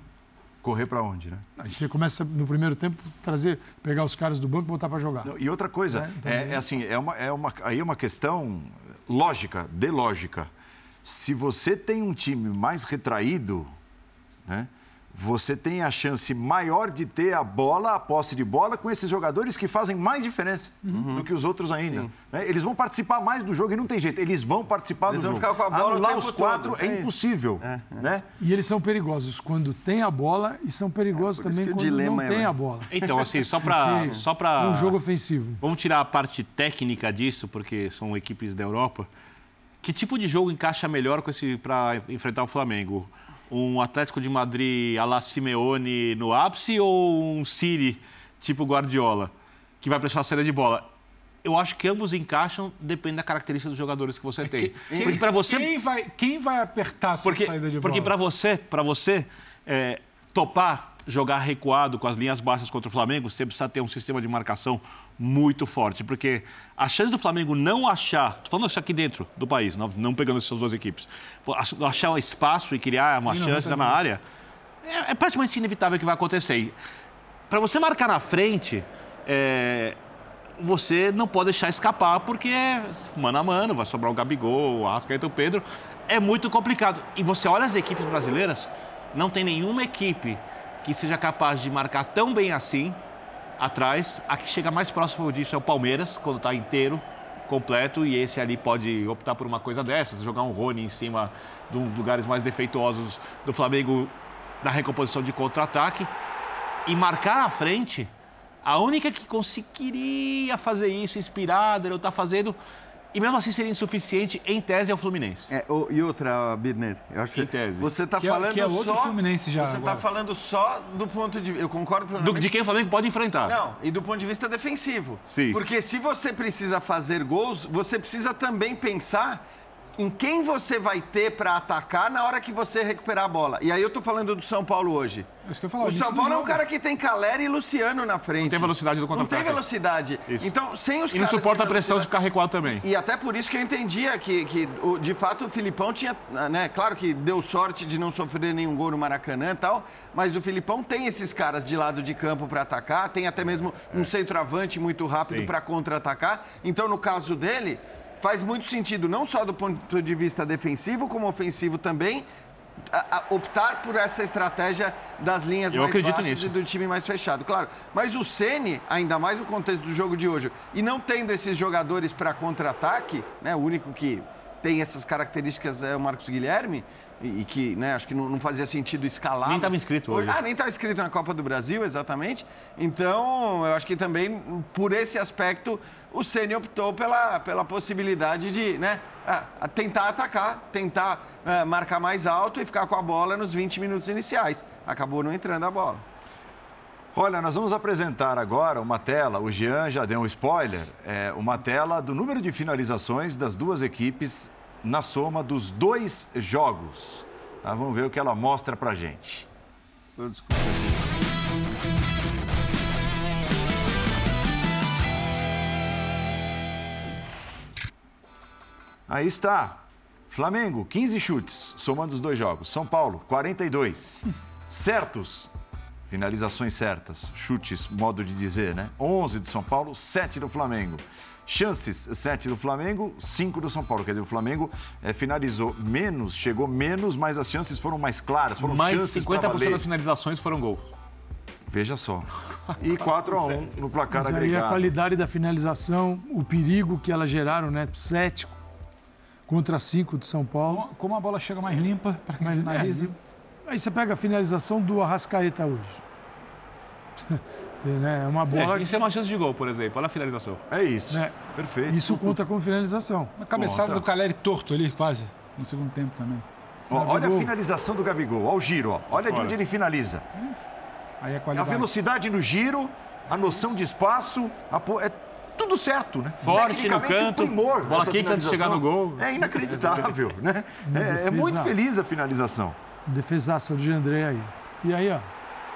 correr para onde, né? Aí você começa no primeiro tempo trazer, pegar os caras do banco e botar para jogar. Não, e outra coisa, é, então, é, é, assim, é uma, é uma, aí é uma questão lógica, de lógica. Se você tem um time mais retraído, né? Você tem a chance maior de ter a bola, a posse de bola, com esses jogadores que fazem mais diferença uhum. do que os outros ainda. Né? Eles vão participar mais do jogo e não tem jeito. Eles vão participar eles do vão jogo. Ficar com a bola Anular os quatro é, é impossível. É, é. Né? E eles são perigosos quando tem a bola e são perigosos é, também quando não tem a bola. Então, assim, só para... só para um jogo ofensivo. Vamos tirar a parte técnica disso, porque são equipes da Europa. Que tipo de jogo encaixa melhor com esse para enfrentar o Flamengo? Um Atlético de Madrid a la Simeone no ápice ou um City tipo Guardiola, que vai pressionar a saída de bola? Eu acho que ambos encaixam, depende da característica dos jogadores que você tem. Quem, porque para você quem vai, quem vai apertar a sua porque, saída de bola? Porque para você, para você é, topar jogar recuado com as linhas baixas contra o Flamengo, você precisa ter um sistema de marcação muito forte, porque a chance do Flamengo não achar, estou falando isso aqui dentro do país, não, não pegando essas duas equipes, achar um espaço e criar uma chance na área, é, é, praticamente inevitável que vai acontecer. Para você marcar na frente, é, você não pode deixar escapar, porque é mano a mano, vai sobrar o Gabigol, o Ascaeta, o Pedro, é muito complicado. E você olha as equipes brasileiras, não tem nenhuma equipe que seja capaz de marcar tão bem assim atrás. A que chega mais próximo disso é o Palmeiras, quando está inteiro, completo, e esse ali pode optar por uma coisa dessas, jogar um Rony em cima dos lugares mais defeituosos do Flamengo na recomposição de contra-ataque. E marcar à frente, a única que conseguiria fazer isso inspirada, ele está fazendo e mesmo assim seria insuficiente, em tese, ao Fluminense. É, o, e outra, Birner, eu acho em tese. Você está é- falando que é outro só. Fluminense já. Você está falando só do ponto de. Eu concordo do, De quem o Flamengo pode enfrentar. Não, e do ponto de vista defensivo. Sim. Porque se você precisa fazer gols, você precisa também pensar em quem você vai ter para atacar na hora que você recuperar a bola. E aí eu tô falando do São Paulo hoje. Isso que eu falar, o São Paulo é um cara que tem Calera e Luciano na frente. Não tem velocidade do contra-ataque. Não tem velocidade. Isso. Então, sem os E não suporta a pressão de ficar recuado também. E até por isso que eu entendia que, que de fato, o Filipão tinha, né, claro que deu sorte de não sofrer nenhum gol no Maracanã e tal, mas o Filipão tem esses caras de lado de campo para atacar, tem até mesmo um centroavante muito rápido para contra-atacar. Então, no caso dele, faz muito sentido, não só do ponto de vista defensivo, como ofensivo também, a, a optar por essa estratégia das linhas Eu mais baixas nisso. e do time mais fechado. Claro, mas o Ceni, ainda mais no contexto do jogo de hoje, e não tendo esses jogadores para contra-ataque, né, o único que tem essas características é o Marcos Guilherme, e, que né, acho que não, não fazia sentido escalar. Nem estava inscrito hoje. Ah, nem estava inscrito na Copa do Brasil, exatamente. Então, eu acho que também, por esse aspecto, o Ceni optou pela, pela possibilidade de né, tentar atacar, tentar é, marcar mais alto e ficar com a bola nos 20 minutos iniciais. Acabou não entrando a bola. Olha, nós vamos apresentar agora uma tela, o Jean já deu um spoiler, é uma tela do número de finalizações das duas equipes na soma dos dois jogos. Tá? Vamos ver o que ela mostra pra gente. Aí está. Flamengo, 15 chutes, somando os dois jogos. São Paulo, 42. Certos, finalizações certas, chutes, modo de dizer, né? 11 do São Paulo, 7 do Flamengo. Chances, 7 do Flamengo, 5 do São Paulo. Quer dizer, o Flamengo é, finalizou menos, chegou menos, mas as chances foram mais claras. Foram mais chances de 50% das finalizações foram gol. Veja só. E 4 a 1 no placar Mas agregado. Aí a qualidade da finalização, o perigo que elas geraram, né? 7 contra 5 do São Paulo. Como a bola chega mais limpa para quem Mas, finaliza. É, aí você pega a finalização do Arrascaeta hoje. né? É uma bola. É, isso é uma chance de gol, por exemplo. Olha a finalização. É isso. É. Perfeito. Isso conta como finalização. Uma cabeçada Conta. do Caleri torto ali, quase, no segundo tempo também. Ó, olha a Gabigol. finalização do Gabigol. Olha o giro, ó. Olha de Fora. onde ele finaliza. Aí a A qualidade. velocidade no giro, a noção de espaço, a po- é tudo certo, né? Forte no canto, primor bola quica antes de chegar no gol. É inacreditável, né? É, é muito feliz a finalização. Defesaça do André aí. E aí, ó.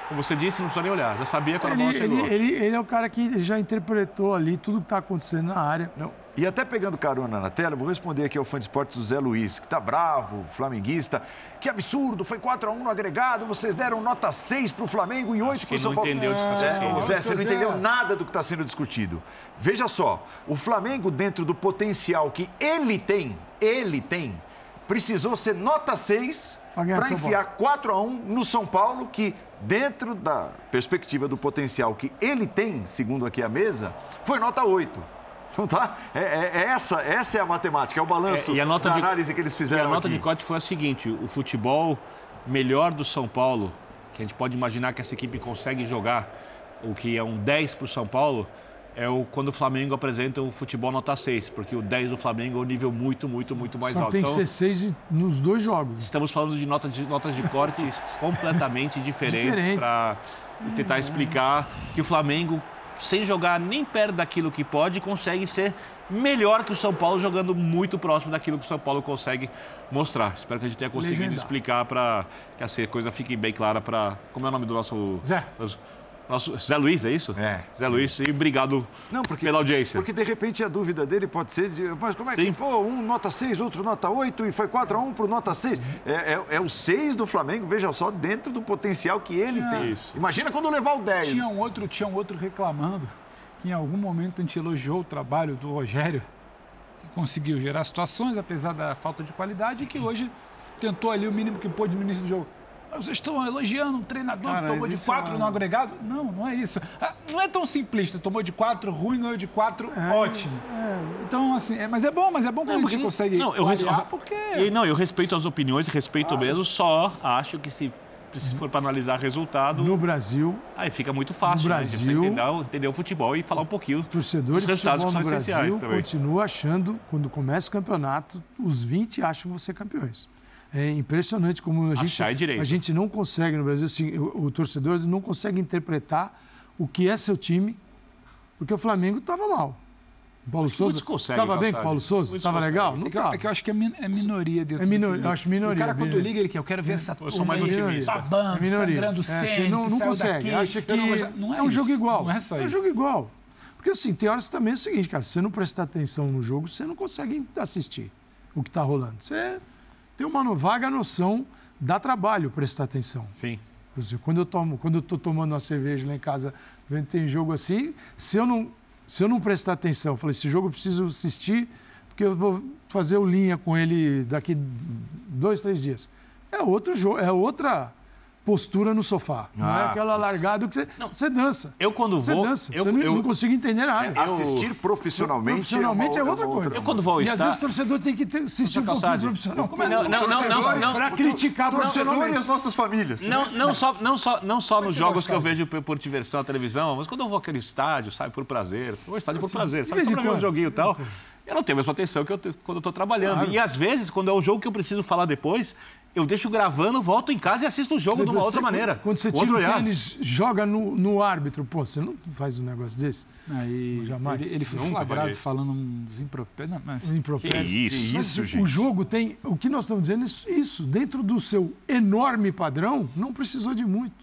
Como você disse, não precisa nem olhar. Já sabia quando a Ele, bola chegou. ele, ele, ele é o cara que já interpretou ali tudo que está acontecendo na área. Não. E até pegando carona na tela, eu vou responder aqui ao fã de esportes do Zé Luiz, que tá bravo, flamenguista. Que absurdo, foi 4x1 no agregado, vocês deram nota 6 pro Flamengo e 8 que pro ele São não Paulo. entendeu o que está É, ô, Zé, você não entendeu nada do que está sendo discutido. Veja só, o Flamengo, dentro do potencial que ele tem, ele tem, precisou ser nota 6 Pra ganhar para enfiar 4 a 1 no São Paulo, que dentro da perspectiva do potencial que ele tem, segundo aqui a mesa, foi nota 8. Então tá? É, é- é essa, essa é a matemática, é o balanço É, e a nota da de- análise que eles E fizeram a nota aqui. de corte foi a seguinte: o futebol melhor do São Paulo, que a gente pode imaginar que essa equipe consegue jogar, o que é um 10 para o São Paulo, é o, quando o Flamengo apresenta o futebol nota 6, porque o 10 do Flamengo é um nível muito, muito, muito mais Só alto. tem que Então, ser seis nos dois jogos. Estamos falando de, nota de notas de cortes completamente diferentes Diferentes. para tentar explicar que o Flamengo, sem jogar nem perto daquilo que pode, consegue ser melhor que o São Paulo, jogando muito próximo daquilo que o São Paulo consegue mostrar. Espero que a gente tenha conseguido Legendar. explicar para que essa coisa fique bem clara para. Como é o nome do nosso. Zé. Nosso, Zé Luiz, é isso? É. Zé Luiz, e obrigado Não, porque, pela audiência. porque de repente a dúvida dele pode ser de, mas como é Sim. que, pô, um nota 6, outro nota 8 e foi 4 a 1 pro nota 6. É, é, é o 6 do Flamengo, veja só, dentro do potencial que ele tem. Isso. Imagina quando levar o 10. Tinha um outro, tinha um outro reclamando que em algum momento a gente elogiou o trabalho do Rogério, que conseguiu gerar situações, apesar da falta de qualidade, e que hoje tentou ali o mínimo que pôde no início do jogo. Mas Vocês estão elogiando um treinador Cara, que tomou de isso quatro é- no agregado? Não, não é isso. Ah, Não é tão simplista. Tomou de quatro ruim, ganhou de quatro ótimo. Então, assim, é- mas é bom, mas é bom quando a gente consegue não, eu porque... E, não, eu respeito as opiniões, respeito mesmo, só acho que se, se for para analisar resultado, No Brasil, aí fica muito fácil. No né? Você Brasil- precisa entender, entender o futebol e falar um pouquinho o torcedor dos resultados futebol que são no essenciais Brasil também. continua achando, quando começa o campeonato, os 20 acham que vão ser campeões. É impressionante como a gente, Achar é direito. a gente não consegue no Brasil, assim, o, o torcedor não consegue interpretar o que é seu time, porque o Flamengo estava mal. O Paulo Souza conseguem, estava bem com o. Paulo Souza? Muitos Estava legal? Não É que, eu, estava. é que eu acho que é, min- é minoria dentro É minoria, do eu acho minoria, O cara, quando minoria. liga, ele quer, eu quero ver essa Eu sou mais otimista. babando, É minoria. sangrando É, sangue, assim, não, que não saiu consegue. daqui. Acha que não não é, um jogo isso, igual. Não é só um isso. jogo igual. Porque assim, tem horas também é o seguinte, cara, se você não prestar atenção no jogo, você não consegue assistir o que está rolando. Você tem uma vaga noção, dá trabalho prestar atenção. Sim. Quando eu tomo, quando eu tô tomando uma cerveja lá em casa, vendo tem jogo assim, se eu não, se eu não prestar atenção, eu falei, esse jogo eu preciso assistir, porque eu vou fazer o linha com ele daqui dois, três dias. É outro jogo, é outra postura no sofá. não é Ah, aquela largada que você, você dança. Eu quando Você vou. dança. eu, você não, eu- não consigo entender nada. Assistir profissionalmente, Profissionalmente é uma- outra uma coisa. Eu quando vou ao E às estádio- vezes o torcedor tem que ter, assistir um pouquinho profissional. Não, não, não, não, não, Para criticar Torcedor e as nossas famílias. Não, não só, não só, não só nos jogos que eu vejo por, diversão na televisão, mas quando eu vou àquele estádio, sabe, por prazer. Eu vou ao estádio por prazer, sabe? Só pra ver um joguinho e tal. Eu não tenho a mesma atenção que eu quando eu tô trabalhando. E às vezes, quando é o jogo que eu preciso falar depois, eu deixo gravando, volto em casa e assisto o jogo de uma Você- outra maneira. Quando você tira o tênis, joga no, no árbitro. Pô, você não faz um negócio desse? Aí, Jamais. Ele, ele foi Nunca flagrado falando uns impropérios. Mas... Um impropério. Que isso? Que isso, o- gente. O jogo tem. O que nós estamos dizendo é isso, isso. Dentro do seu enorme padrão, não precisou de muito.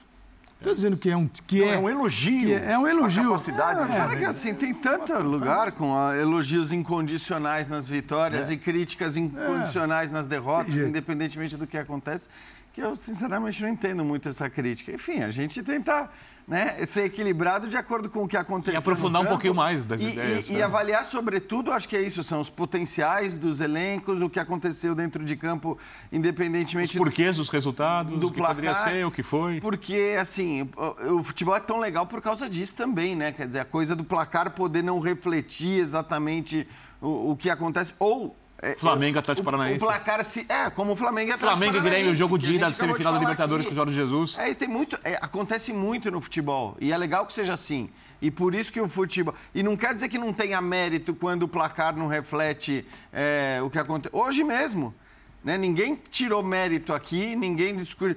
Estou dizendo que é um. Que É um elogio. que é, é um elogio. A capacidade É, é. Fora que assim, tem tanto lugar com ah, elogios incondicionais nas vitórias e críticas incondicionais nas derrotas, independentemente do que acontece, que eu sinceramente não entendo muito essa crítica. Enfim, a gente tenta né, ser equilibrado de acordo com o que aconteceu. E aprofundar no um campo. pouquinho mais das E- ideias, E, né? e avaliar, sobretudo, acho que é isso, são os potenciais dos elencos, o que aconteceu dentro de campo, Os independentemente porquês dos resultados, do o que poderia placar. ser, o que foi. Porque, assim, o, o futebol é tão legal por causa disso também, né? Quer dizer, a coisa do placar poder não refletir exatamente o, o que acontece. Ou. É, Flamengo, é, Atlético o- Paranaense. O placar se. É, como o Flamengo e Atlético Flamengo e Paranaense, Grêmio, o jogo de ida da semifinal da Libertadores aqui. com o Jorge Jesus. É, e tem muito. é, acontece muito no futebol. E é legal que seja assim. E por isso que o futebol. E não quer dizer que não tenha mérito quando o placar não reflete é, o que acontece. Hoje mesmo. Né? Ninguém tirou mérito aqui, ninguém discute.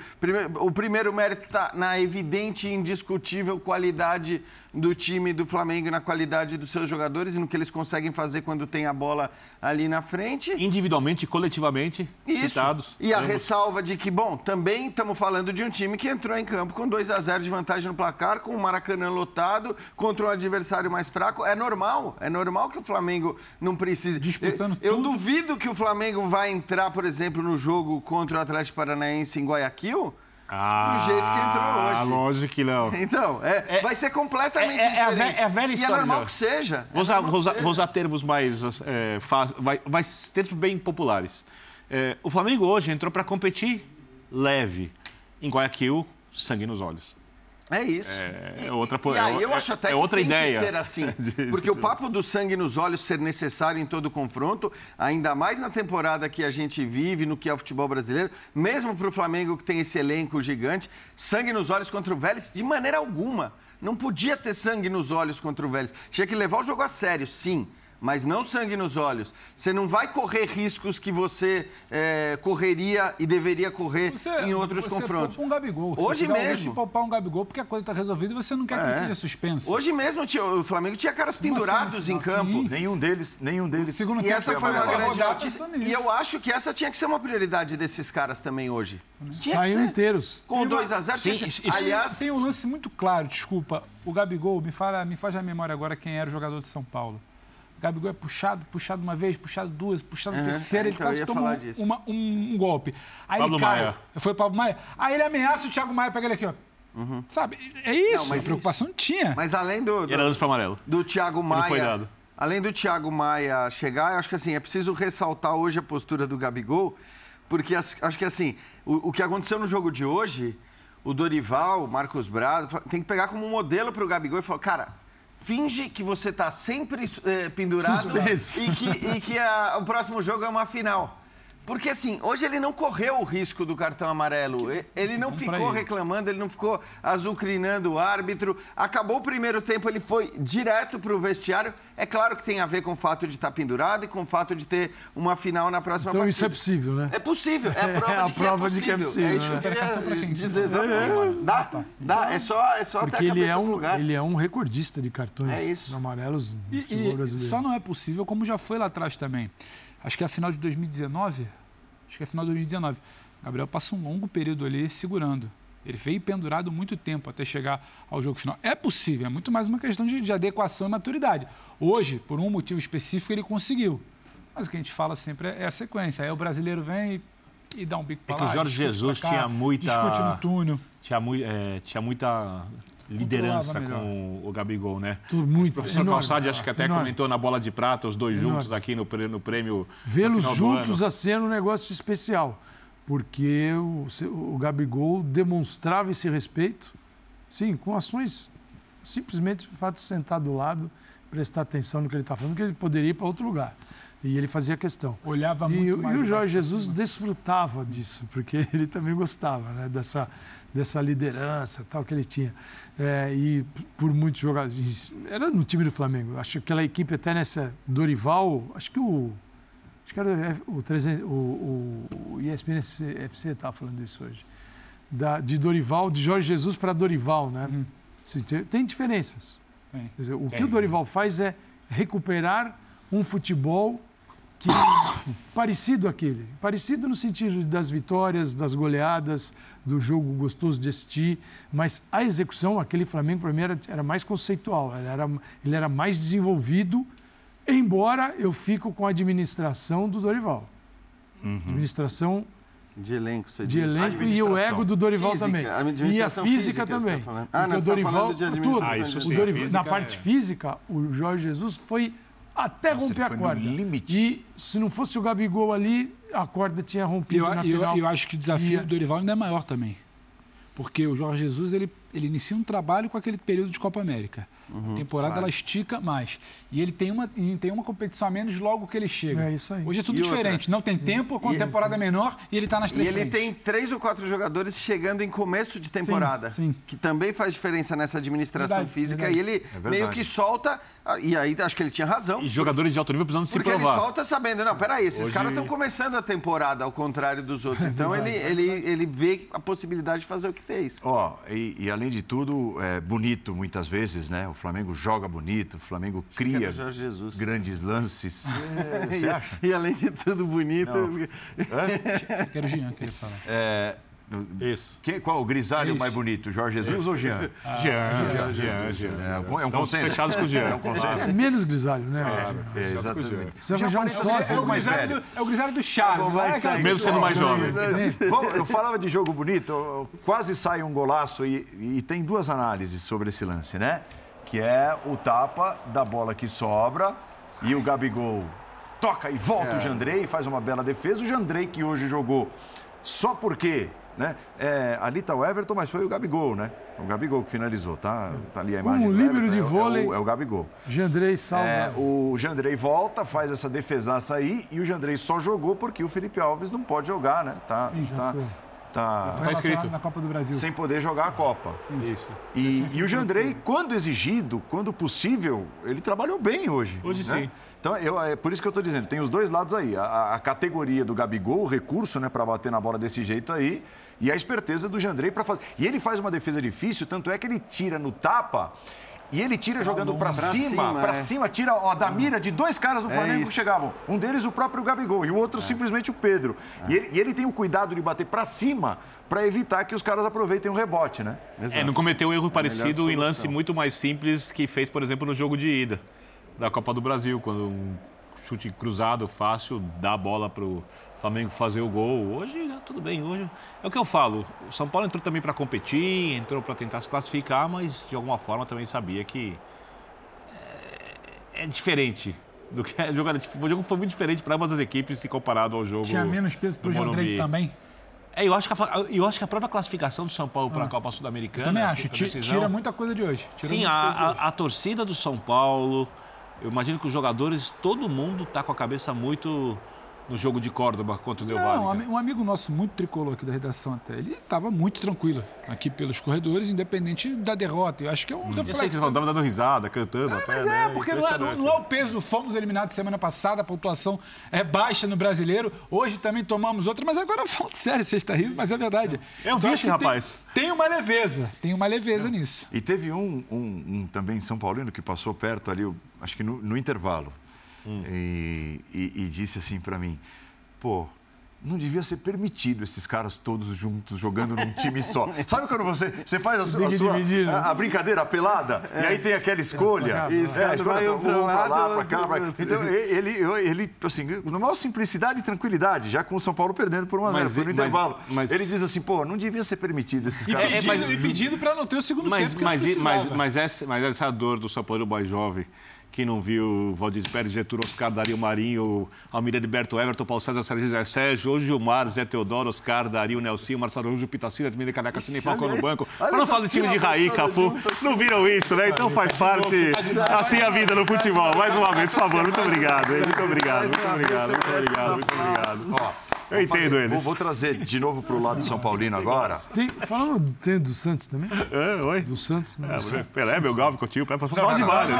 O primeiro mérito está na evidente e indiscutível qualidade do time do Flamengo, na qualidade dos seus jogadores e no que eles conseguem fazer quando tem a bola ali na frente. Individualmente e coletivamente Isso. citados. E a ambos. ressalva de que, bom, também estamos falando de um time que entrou em campo com 2 a 0 de vantagem no placar, com o Maracanã lotado, contra um adversário mais fraco. É normal, é normal que o Flamengo não precise. Disputando eu, eu tudo. duvido que o Flamengo vai entrar, por exemplo, no jogo contra o Atlético Paranaense em Guayaquil. Ah, do jeito que entrou hoje. lógico que não. Então, é, É- vai ser completamente é- é diferente. é a velha E história, é normal já. que seja. Vou É usar, normal vou, que usar, seja. vou usar termos mais é, fáceis, vai, vai- termos bem populares. É, o Flamengo hoje entrou para competir leve. Em Guayaquil, sangue nos olhos. É isso. É, outra, e aí eu é, acho até é que outra tem ideia. que ser assim. Porque o papo do sangue nos olhos ser necessário em todo confronto, ainda mais na temporada que a gente vive, no que é o futebol brasileiro, mesmo para o Flamengo que tem esse elenco gigante, sangue nos olhos contra o Vélez, de maneira alguma. Não podia ter sangue nos olhos contra o Vélez. Tinha que levar o jogo a sério, sim mas não sangue nos olhos. Você não vai correr riscos que você é, correria e deveria correr você, em outros você confrontos. um Gabigol. Hoje você mesmo. Você poupar um Gabigol porque a coisa está resolvida e você não quer que é. ele seja suspenso. Hoje mesmo tinha, o Flamengo tinha caras pendurados em campo. Sim. Nenhum deles, nenhum deles. Segundo e essa foi uma grande notícia. E eu acho que essa tinha que ser uma prioridade desses caras também hoje. Saíram inteiros. Com 2 a 0 Sim, isso, Aliás, tem um lance muito claro, desculpa. O Gabigol, me fala, me faz a memória agora quem era o jogador de São Paulo. Gabigol é puxado, puxado uma vez, puxado duas, puxado uhum, terceira, ele quase toma uma, um, um, golpe. Aí Pablo ele cai. Maia. Foi o Pablo Maia. Aí ele ameaça o Thiago Maia, pega ele aqui, ó. Uhum. Sabe? É isso. Não, mas a preocupação isso. tinha. Mas além do. do era lance para amarelo. Do Thiago Maia. Não foi dado. Além do Thiago Maia chegar, eu acho que assim, é preciso ressaltar hoje a postura do Gabigol, porque acho que assim, o, o que aconteceu no jogo de hoje, o Dorival, o Marcos Braz, tem que pegar como modelo para o Gabigol e falar, cara, finge que você está sempre é, pendurado e que, e que a, o próximo jogo é uma final. Porque assim, hoje ele não correu o risco do cartão amarelo. Ele não ficou reclamando, ele não ficou azucrinando o árbitro. Acabou o primeiro tempo, ele foi direto para o vestiário. É claro que tem a ver com o fato de estar tá pendurado e com o fato de ter uma final na próxima então, partida. isso é possível, né? É possível, é a prova, é a de, que prova é de que é possível. É isso que eu queria dizer exatamente. Dá, dá, é só, é só Porque até a ele é, um, lugar. ele é um recordista de cartões é isso. amarelos no e, futebol e brasileiro. Só não é possível, como já foi lá atrás também. Acho que é a final de 2019 acho que é final de 2019. Gabriel passa um longo período ali segurando. Ele veio pendurado muito tempo até chegar ao jogo final. É possível, é muito mais uma questão de, de adequação e maturidade. Hoje, por um motivo específico, ele conseguiu. Mas o que a gente fala sempre é, é a sequência. Aí o brasileiro vem e, e dá um bico para É que o Jorge Jesus cá, tinha muita. Discute no túnel. Tinha, é, tinha muita liderança com o Gabigol, né? Tudo muito. O professor enorme, Calçade acho que até enorme. comentou na bola de prata, os dois enorme. juntos aqui no, no prêmio. Vê-los juntos a ser um negócio especial, porque o, o Gabigol demonstrava esse respeito, sim, com ações simplesmente o fato de sentar do lado, prestar atenção no que ele está falando, que ele poderia ir para outro lugar. E ele fazia questão. Olhava e, muito mais. E o Jorge Jesus desfrutava disso, porque ele também gostava né, dessa, dessa liderança tal que ele tinha. É, e por muitos jogadores. Era no time do Flamengo. Acho que aquela equipe, até nessa Dorival, acho que o. Acho que era o, 300, o, o, o ESPN FC estava falando isso hoje. Da, de Dorival, de Jorge Jesus para Dorival, né? Hum. Tem diferenças. Dizer, o que o Dorival faz é recuperar um futebol que parecido aquele, parecido no sentido das vitórias, das goleadas, do jogo gostoso de assistir, mas a execução, aquele Flamengo para mim era, era mais conceitual, ele era, ele era mais desenvolvido, embora eu fico com a administração do Dorival. Uhum. Administração de elenco, você de diz. elenco e o ego do Dorival física, também. A e a física, física também. Tá ah, o Dorival, tá tudo. Ah, isso sim, o Dorival, na é... parte física, o Jorge Jesus foi até Nossa, romper a corda. limite. E se não fosse o Gabigol ali, a corda tinha rompido eu, na eu, final. Eu acho que o desafio do Dorival ainda é maior também. Porque o Jorge Jesus ele, ele inicia um trabalho com aquele período de Copa América. Uhum, a temporada claro. ela estica mais. E ele tem uma, tem uma competição a menos logo que ele chega. É isso aí. Hoje é tudo e diferente. Outra? Não tem tempo, com a temporada é menor e ele está nas três E ele frentes. tem três ou quatro jogadores chegando em começo de temporada. Sim, sim. Que também faz diferença nessa administração Verdade, física. verdade. E ele É meio que solta. E aí acho que ele tinha razão. E jogadores de alto nível precisando se Porque provar. ele solta sabendo, não, peraí, esses Hoje- caras estão começando a temporada, ao contrário dos outros. Então ele, ele, ele vê a possibilidade de fazer o que fez. Ó, e, e além de tudo, é bonito muitas vezes, né? O Flamengo joga bonito, o Flamengo cria grandes lances. É, você acha? E, e além de tudo bonito. Que era o Jean que ele fala. É, Isso. quem, qual o grisalho Isso. mais bonito, Jorge Jesus ou Jean? Jean, Jean, Jean, Jean. É, um- é um consenso. fechados com o Jean. É um consenso. Menos grisalho, né? É, exatamente. Precisa arranjar um É o, sócio. é o mais grisalho velho. do, é o grisalho do charme. vai não é sair. Mesmo sendo mais jovem. Eu falava de jogo bonito, quase sai um golaço e, e tem duas análises sobre esse lance, né? Que é o tapa da bola que sobra e o Gabigol toca e volta o Jandrei, faz uma bela defesa. O Jandrei que hoje jogou só porque né? É, ali está o Everton, mas foi o Gabigol, né? O Gabigol que finalizou, tá? Tá ali a imagem. Um líbero de é o- vôlei. É o, é o Gabigol. Jandrei salva. É, o Jandrei volta, faz essa defesaça aí e o Jandrei só jogou porque o Felipe Alves não pode jogar, né? Tá, Sim, já tá, tá Foi escrito. na Copa do Brasil. sem poder jogar a Copa. Isso. E, e o Jandrei, quando exigido, quando possível, ele trabalhou bem hoje. Hoje né? sim. Então, eu, é por isso que eu estou dizendo, tem os dois lados aí. A, a categoria do Gabigol, o recurso né, para bater na bola desse jeito aí, e a esperteza do Jandrei para fazer. E ele faz uma defesa difícil, tanto é que ele tira no tapa. E ele tira jogando para Pra cima, cima, para é. cima, tira ó, da mira de dois caras do Flamengo que isso. chegavam. Um deles o próprio Gabigol e o outro simplesmente o Pedro. E, ele, e ele tem o cuidado de bater para cima para evitar que os caras aproveitem o rebote, né? É, não cometeu um erro parecido em lance muito mais simples que fez, por exemplo, no jogo de ida da Copa do Brasil, quando um chute cruzado fácil dá a bola para o Flamengo fazer o gol. Hoje, né, tudo bem, hoje é o que eu falo. O São Paulo entrou também para competir, entrou para tentar se classificar, mas de alguma forma também sabia que é, é diferente. Do que o jogo, era- o jogo foi muito diferente para ambas as equipes se comparado ao jogo. Tinha menos peso pro do Jandrei também. É, eu acho, que a, eu acho que a própria classificação do São Paulo para a Copa Sul-Americana. Ah. Também acho. Tira muita coisa de hoje. Sim, a, hoje. a torcida do São Paulo, eu imagino que os jogadores, todo mundo está com a cabeça muito no jogo de Córdoba contra o Valle. Não, um ami- um amigo nosso muito tricolor aqui da redação até, ele estava muito tranquilo aqui pelos corredores, independente da derrota. Eu acho que é um Eu sei que reflexo. eles estavam dando risada, cantando até, Mas né? é, porque não é, não- não é o peso. Fomos eliminados semana passada, a pontuação é baixa no brasileiro. Hoje também tomamos outra, mas agora falando sério, você está rindo, mas é verdade. Eu vi acho esse que tem- rapaz. Tem, uma leveza, tem uma leveza nisso. E teve um, um, um também São Paulino que passou perto ali, acho que no, no intervalo, e, e- e disse assim para mim: pô, não devia ser permitido esses caras todos juntos jogando num time só. Sabe quando você, você faz a sua, a, sua- dividir, né? a- a brincadeira pelada e aí tem aquela escolha? Isso, é, a escolha vai tá um pra um pra lá, pra cá. pra-. Então ele, ele, assim, na maior simplicidade e tranquilidade, já com o São Paulo perdendo por 1 a 0 Mas- foi no mas- intervalo. mas- Ele diz assim, pô, não devia ser permitido esses E caras. é, pedindo, mas- e pedindo para não ter o segundo Mas, tempo que mas, não mas, mas, essa, mas essa dor do São Paulo mais jovem, que não viu Valdir Pérez, Getúlio, Oscar, Dario Marinho, Almir Heriberto, Everton, Paulo César, Sérgio José Sérgio, Gilmar, Zé Teodoro, Oscar, Dario, Nelsinho, Marcelo Araújo, Pitacina, Admir Caneca, Cine Falcão no banco. Para não falar de time de Raí, Cafu, junta. não viram isso, né? Então faz parte, assim a vida no futebol. Mais uma vez, por favor, muito obrigado. Muito obrigado, muito obrigado, muito obrigado, muito obrigado. Eu entendo Vou, eles. vou trazer de novo para o lado São Paulino agora. Tem, falando tem do Santos também? É, oi. Do Santos? Não, É, Pelé, meu Galvão, Coutinho, para falar de vários.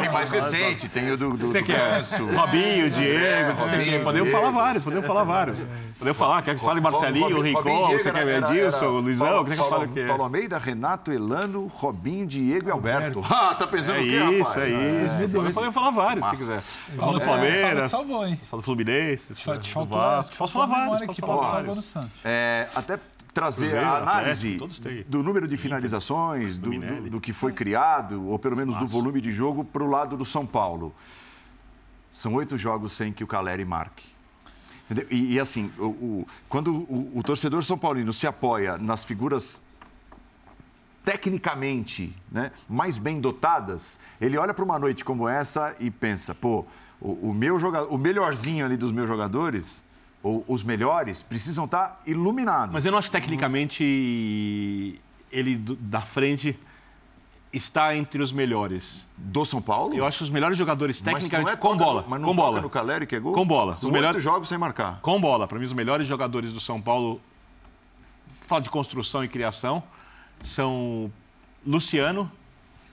Tem mais recente, tem o do, do, Você do quer? Ganso. Robinho, Diego, você Robinho? Podemos Diego. falar vários, podemos falar vários. Podemos falar, quer que fale Marcelinho, Rincon, Diego você quer Edilson, Luizão, quer que eu fale o quê? Paulo Almeida, Renato, Elano, Robinho, Diego e Alberto. Ah, tá pensando É o quê, isso, rapaz? é isso. Podemos podemos falar vários, se quiser. Fala do Palmeiras, salvou, hein? fala do Fluminense, Te do faltou, Vasco. Posso falar vários, que posso falar vários. Santos. É, até trazer Cruzeiro, a análise Atlético, do número de finalizações, do, do, do que foi criado, ou pelo menos do volume de jogo, para o lado do São Paulo. São oito jogos sem que o Caleri marque. Entendeu? E, e, assim, o, o- quando o, o torcedor São Paulino se apoia nas figuras tecnicamente né, mais bem dotadas, ele olha para uma noite como essa e pensa, pô, o, o meu jogador, o melhorzinho ali dos meus jogadores, ou os melhores, precisam estar iluminados. Mas eu não acho que tecnicamente ele da frente está entre os melhores. Do São Paulo? Eu acho os melhores jogadores Mas tecnicamente não é com toca bola, mas não com toca bola. no Caleri que é gol? Com bola. São Os melhores- jogos sem marcar. Com bola. Para mim, os melhores jogadores do São Paulo, fala de construção e criação, são Luciano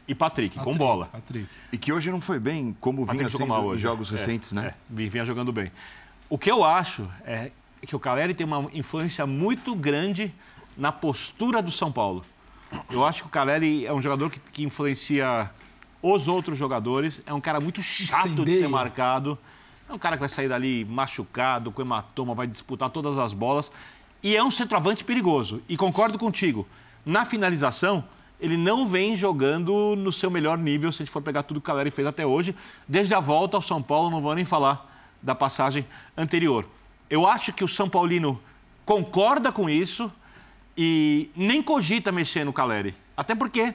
e Patrick, com bola. Patrick. E que hoje não foi bem como vinha Patrick jogou sendo mal em hoje. jogos É, recentes, né? é, vinha jogando bem. O que eu acho é que o Caleri tem uma influência muito grande na postura do São Paulo. Eu acho que o Caleri é um jogador que, que influencia os outros jogadores, é um cara muito chato de ser marcado, é um cara que vai sair dali machucado, com hematoma, vai disputar todas as bolas e é um centroavante perigoso. E concordo contigo, na finalização, ele não vem jogando no seu melhor nível, se a gente for pegar tudo que o Caleri fez até hoje. Desde a volta ao São Paulo, não vou nem falar da passagem anterior. Eu acho que o São Paulino concorda com isso e nem cogita mexer no Caleri. Até porque,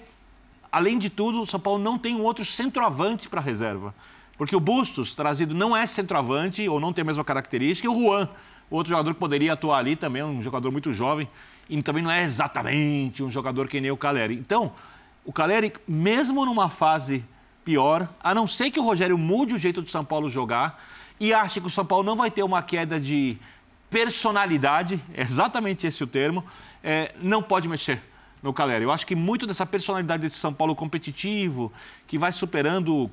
além de tudo, o São Paulo não tem um outro centroavante para reserva. Porque o Bustos, trazido, não é centroavante ou não tem a mesma característica, e o Juan, outro jogador que poderia atuar ali também, um jogador muito jovem, e também não é exatamente um jogador que nem o Caleri. Então, o Caleri, mesmo numa fase pior, a não ser que o Rogério mude o jeito do São Paulo jogar e ache que o São Paulo não vai ter uma queda de personalidade, é exatamente esse o termo, é, não pode mexer no Caleri. Eu acho que muito dessa personalidade desse São Paulo competitivo, que vai superando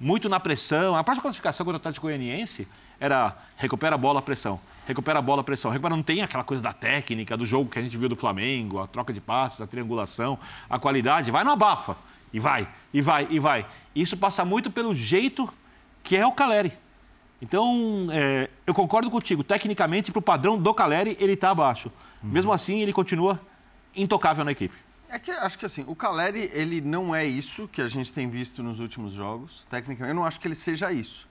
muito na pressão. A próxima classificação contra o Atlético Goianiense era recupera a bola, a pressão. Recupera a bola, a pressão. Recupera, não tem aquela coisa da técnica, do jogo que a gente viu do Flamengo, a troca de passes, a triangulação, a qualidade. Vai no abafa. E vai, e vai, e vai. Isso passa muito pelo jeito que é o Caleri. Então, é, eu concordo contigo. Tecnicamente, para o padrão do Caleri, ele está abaixo. Uhum. Mesmo assim, ele continua intocável na equipe. É que acho que assim, o Caleri, ele não é isso que a gente tem visto nos últimos jogos. Tecnicamente, eu não acho que ele seja isso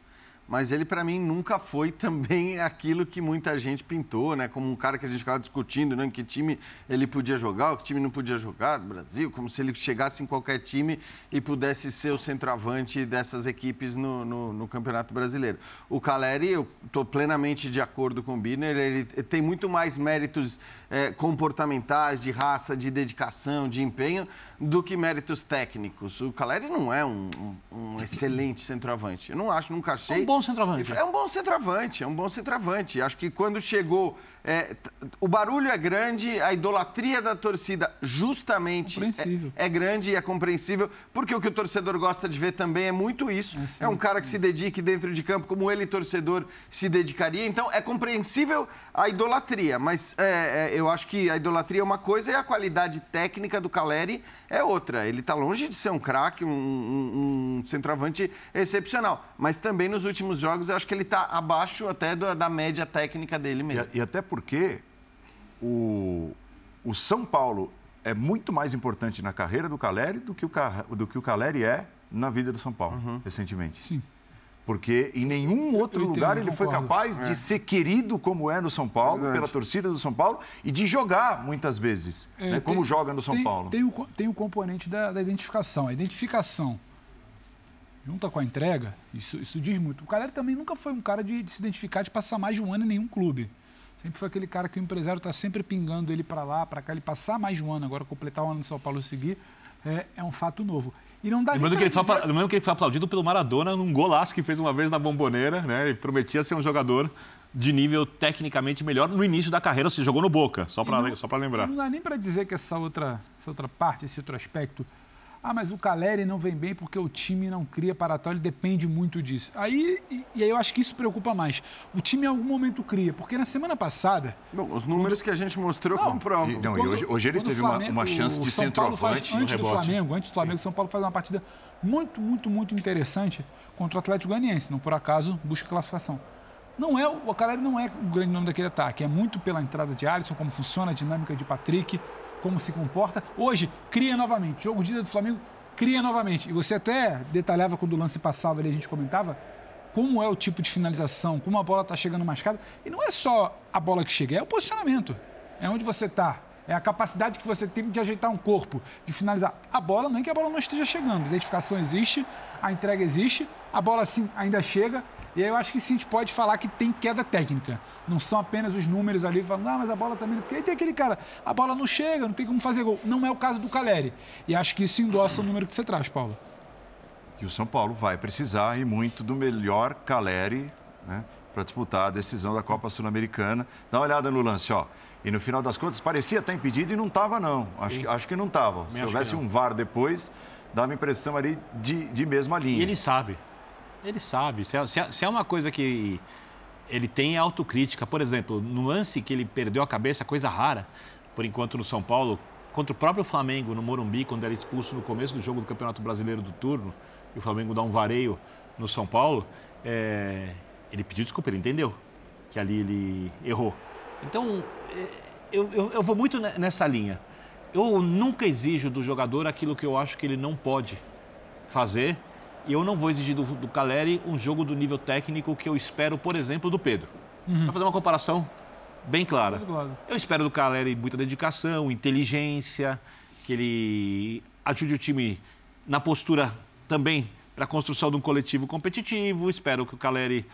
mas ele para mim nunca foi também aquilo que muita gente pintou, né? Como um cara que a gente ficava discutindo, né? Em que time ele podia jogar, que time não podia jogar do Brasil, como se ele chegasse em qualquer time e pudesse ser o centroavante dessas equipes no, no, no Campeonato Brasileiro. O Caleri, eu estou plenamente de acordo com o Birner, ele tem muito mais méritos é, comportamentais, de raça, de dedicação, de empenho, do que méritos técnicos. O Caleri não é um, um, um excelente centroavante. Eu não acho, nunca achei. É um bom centroavante. É um bom centroavante, é um bom centroavante. Acho que quando chegou. É, o barulho é grande, a idolatria da torcida justamente é, é, grande e é compreensível, porque o que o torcedor gosta de ver também é muito isso. É, é um cara que se dedique dentro de campo como ele, torcedor, se dedicaria. Então é compreensível a idolatria, mas é, é eu acho que a idolatria é uma coisa e a qualidade técnica do Caleri é outra. Ele está longe de ser um craque, um, um, um, centroavante excepcional. Mas também nos últimos jogos eu acho que ele está abaixo até do, da média técnica dele mesmo. E, e até porque o, o São Paulo é muito mais importante na carreira do Caleri do que o, do que o Caleri é na vida do São Paulo, uhum. recentemente. Sim. Porque em nenhum outro lugar ele foi capaz é. de ser querido como é no São Paulo, pela torcida do São Paulo, e de jogar muitas vezes, é, né, tem, como joga no São tem, Paulo. Tem o, tem o componente da, da, identificação. A identificação junta com a entrega, isso, isso diz muito. O Caleri também nunca foi um cara de, de, se identificar, de passar mais de um ano em nenhum clube. Sempre foi aquele cara que o empresário está sempre pingando ele para lá, para cá, ele passar mais de um ano, agora completar um ano no São Paulo e seguir, é, é um fato novo. E não dá lembrando, que ele dizer... foi, lembrando que ele foi aplaudido pelo Maradona num golaço que fez uma vez na bomboneira, né? Ele prometia ser um jogador de nível tecnicamente melhor no início da carreira, se jogou no Boca, só para lembrar. Não dá nem para dizer que essa outra, essa outra parte, esse outro aspecto ah, mas o Caleri não vem bem porque o time não cria para tal, ele depende muito disso. Aí, e, e, aí eu acho que isso preocupa mais. O time em algum momento cria, porque na semana passada. Bom, os números quando... que a gente mostrou não, comprovam. E, não, quando, hoje, hoje ele teve Flamengo, uma, uma, chance de centroavante antes do Flamengo, antes do Flamengo, Sim. São Paulo faz uma partida muito, muito, muito interessante contra o Atlético Goianiense. Não por acaso busca classificação. Não é, o Caleri não é o grande nome daquele ataque, é muito pela entrada de Alisson, como funciona a dinâmica de Patrick, como se comporta. Hoje, cria novamente. Jogo de ida do Flamengo, cria novamente. E você até detalhava quando o lance passava ali, a gente comentava como é o tipo de finalização, como a bola está chegando mascada. E não é só a bola que chega, é o posicionamento. É onde você está. É a capacidade que você tem de ajeitar um corpo, de finalizar. A bola, não é que a bola não esteja chegando. A identificação existe, a entrega existe, a bola sim ainda chega e aí eu acho que sim, a gente pode falar que tem queda técnica. Não são apenas os números ali falando, ah, mas a bola também. Porque aí tem aquele cara, a bola não chega, não tem como fazer gol. Não é o caso do Caleri. E acho que isso endossa o número que você traz, Paulo. E o São Paulo vai precisar e muito do melhor Caleri, né? Para disputar a decisão da Copa Sul-Americana. Dá uma olhada no lance, ó. E no final das contas, parecia estar impedido e não estava, não. Acho, acho que não estava. Se houvesse um VAR depois, dá uma impressão ali de, de mesma linha. E ele sabe. Ele sabe. Se é, se é, se é uma coisa que ele tem autocrítica, por exemplo, no lance que ele perdeu a cabeça, coisa rara, por enquanto no São Paulo, contra o próprio Flamengo no Morumbi, quando era expulso no começo do jogo do Campeonato Brasileiro do turno, e o Flamengo dá um vareio no São Paulo, é, ele pediu desculpa, ele entendeu que ali ele errou. Então, é, eu, eu, eu vou muito nessa linha. Eu nunca exijo do jogador aquilo que eu acho que ele não pode fazer e eu não vou exigir do, do Caleri um jogo do nível técnico que eu espero, por exemplo, do Pedro. Uhum. Para fazer uma comparação bem clara. Eu espero do Caleri muita dedicação, inteligência, que ele ajude o time na postura também para a construção de um coletivo competitivo. Espero que o Caleri,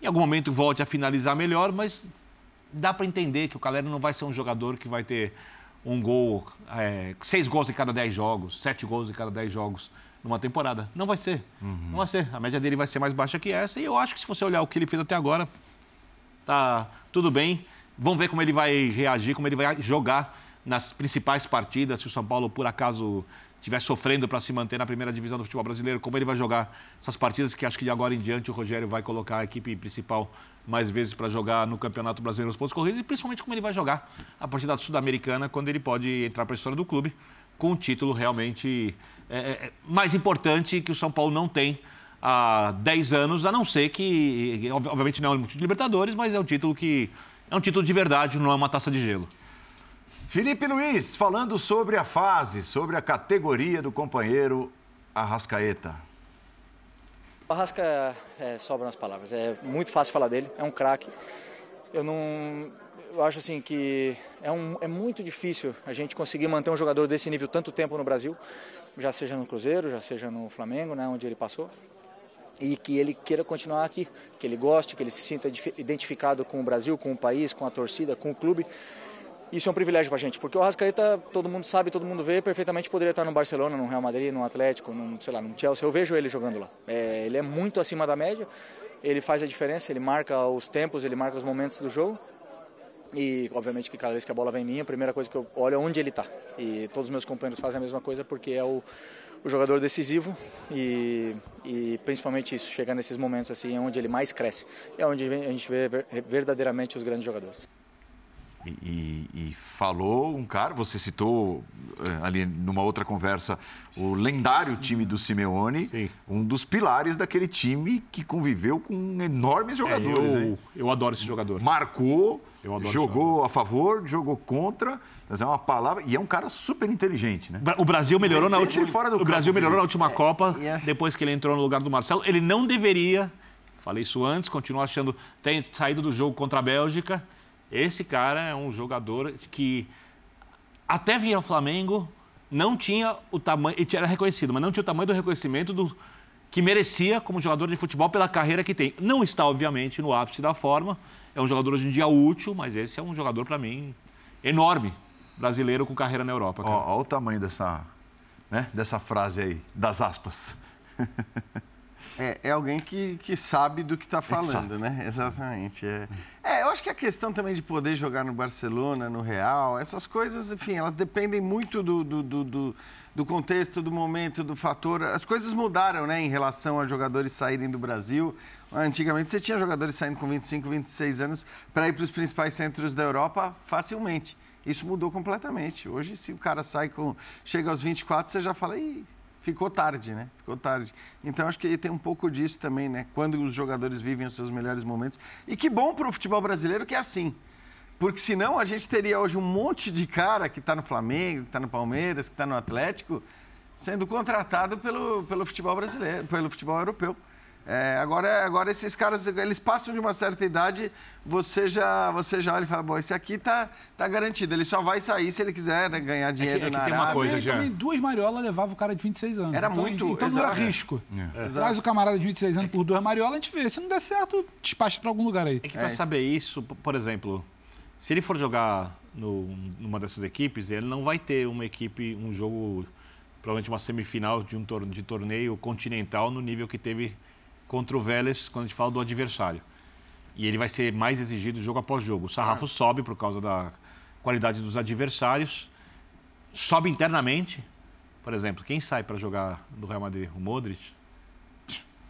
em algum momento, volte a finalizar melhor, mas dá para entender que o Caleri não vai ser um jogador que vai ter um gol, é, seis gols em cada dez jogos, sete gols em cada dez jogos numa temporada. Não vai ser. Uhum. Não vai ser. A média dele vai ser mais baixa que essa. E eu acho que se você olhar o que ele fez até agora, tá tudo bem. Vamos ver como ele vai reagir, como ele vai jogar nas principais partidas. Se o São Paulo, por acaso, estiver sofrendo para se manter na primeira divisão do futebol brasileiro, como ele vai jogar essas partidas que acho que de agora em diante o Rogério vai colocar a equipe principal mais vezes para jogar no Campeonato Brasileiro nos pontos corridos e principalmente como ele vai jogar a partida sul-americana quando ele pode entrar para a história do clube com um título realmente é, é, é mais importante que o São Paulo não tem há 10 anos, a não ser que, obviamente não é um título de Libertadores, mas é um título que é um título de verdade, não é uma taça de gelo. Felipe Luiz, falando sobre a fase, sobre a categoria do companheiro Arrascaeta. O Arrasca é, é, sobram as palavras, é muito fácil falar dele, é um craque. Eu não. Eu acho assim que é, um, é muito difícil a gente conseguir manter um jogador desse nível tanto tempo no Brasil, já seja no Cruzeiro, já seja no Flamengo, né, onde ele passou e que ele queira continuar aqui, que ele goste, que ele se sinta identificado com o Brasil, com o país, com a torcida, com o clube. Isso é um privilégio para a gente, porque o Arrascaeta, todo mundo sabe, todo mundo vê, perfeitamente poderia estar no Barcelona, no Real Madrid, no Atlético, no, sei lá, no Chelsea. Eu vejo ele jogando lá. É, ele é muito acima da média, ele faz a diferença, ele marca os tempos, ele marca os momentos do jogo. E, obviamente, que cada vez que a bola vem em mim, a primeira coisa que eu olho é onde ele está. E todos os meus companheiros fazem a mesma coisa, porque é o, o jogador decisivo e, e, principalmente isso, chegar nesses momentos assim, é onde ele mais cresce. É onde a gente vê verdadeiramente os grandes jogadores. E, e, falou um cara, você citou eh, ali numa outra conversa o lendário time do Simeone, Sim. um dos pilares daquele time que conviveu com enormes jogadores. É, eu, eu, adoro esse jogador. Marcou, jogou a favor, jogou contra, mas é uma palavra e é um cara super inteligente, né? O Brasil melhorou na última, fora do o Brasil melhorou na última é, Copa é. depois que ele entrou no lugar do Marcelo. Ele não deveria, falei isso antes, continuo achando, tem saído do jogo contra a Bélgica esse cara é um jogador que até vinha ao Flamengo, não tinha o tamanho, ele era reconhecido, mas não tinha o tamanho do reconhecimento do que merecia como jogador de futebol pela carreira que tem. Não está, obviamente, no ápice da forma. É um jogador hoje em dia útil, mas esse é um jogador, para mim, enorme. Brasileiro com carreira na Europa. Olha o tamanho dessa, né, dessa frase aí, das aspas. É, é alguém que, que sabe do que está falando, né? Exatamente. É. é, eu acho que a questão também de poder jogar no Barcelona, no Real, essas coisas, enfim, elas dependem muito do, do, do, do, do contexto, do momento, do fator. As coisas mudaram, né, em relação a jogadores saírem do Brasil. Antigamente você tinha jogadores saindo com 25, 26 anos para ir para os principais centros da Europa facilmente. Isso mudou completamente. Hoje, se o cara sai com. chega aos 24, você já fala, ih ficou tarde, né? Ficou tarde. Então acho que tem um pouco disso também, né? Quando os jogadores vivem os seus melhores momentos. E que bom para o futebol brasileiro que é assim. Porque senão a gente teria hoje um monte de cara que está no Flamengo, que está no Palmeiras, que está no Atlético, sendo contratado pelo, pelo futebol brasileiro, pelo futebol europeu. É, agora, agora esses caras, eles passam de uma certa idade, você já, você já olha e fala, bom, esse aqui tá, tá garantido, ele só vai sair se ele quiser né, ganhar dinheiro é que, é que na tem uma coisa, já. também duas mariolas levavam o cara de 26 anos. Era então, muito... Então não era risco. É. Traz o camarada de 26 anos por duas mariolas, a gente vê. Se não der certo, despacha para algum lugar aí. É que para saber isso, por exemplo, se ele for jogar no, numa dessas equipes, ele não vai ter uma equipe, um jogo, provavelmente uma semifinal de um torneio, de torneio continental no nível que teve contra o Vélez quando a gente fala do adversário. E ele vai ser mais exigido jogo após jogo. O sarrafo ah. sobe por causa da qualidade dos adversários, sobe internamente. Por exemplo, quem sai para jogar do Real Madrid? O Modric?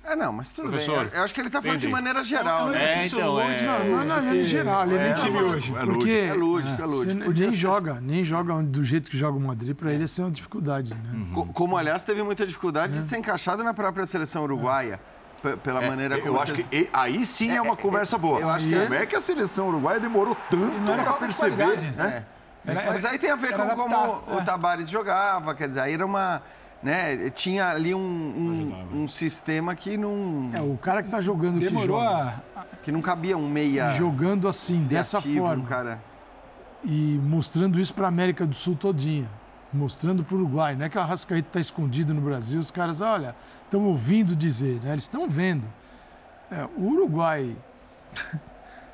É, não, mas tudo Professor, bem. Eu acho que ele está falando de maneira geral, né? É, então, é, não, não, não, é geral, ele é, é time hoje. É porque é lúdico, é lúdico. nem joga, nem joga do jeito que joga o Madrid, para ele é uma dificuldade. Né? Uhum. Como, aliás, teve muita dificuldade de ser encaixado na própria seleção uruguaia pela é, maneira como Eu acho que aí sim é, é uma conversa boa. Eu acho que como é que a seleção uruguaia demorou tanto para perceber, né? Era, Mas aí tem a ver com como o Tabares jogava, quer dizer, aí era uma né? Tinha ali um, um, um, sistema que não. É, o cara que tá jogando Demorou que joga, a... Que não cabia um meia. Jogando assim, dessa forma. Cara. E mostrando isso para América do Sul todinha. Mostrando para o Uruguai. Não é que o Arrascaeta está escondido no Brasil, os caras, olha, estão ouvindo dizer, né? eles estão vendo. É, o Uruguai.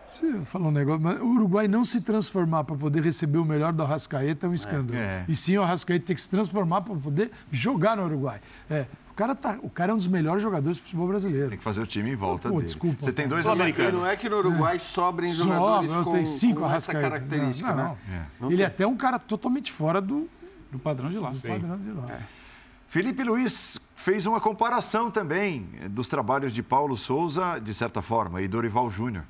Você falou um negócio, mas o Uruguai não se transformar para poder receber o melhor do Arrascaeta é um escândalo. É. E sim, o Arrascaeta tem que se transformar para poder jogar no Uruguai. É, o, cara tá, o cara é um dos melhores jogadores do futebol brasileiro. Tem que fazer o time em volta Pô, dele. desculpa, Você tem dois americanos. não é que no Uruguai sobrem Sobra, jogadores eu com, tenho cinco com essa Arrascaeta. característica, Não, né? não. É. Não Ele é tem. até um cara totalmente fora do, Do padrão de lá. do padrão de lá. Felipe Luiz fez uma comparação também dos trabalhos de Paulo Souza, de certa forma, e Dorival Júnior.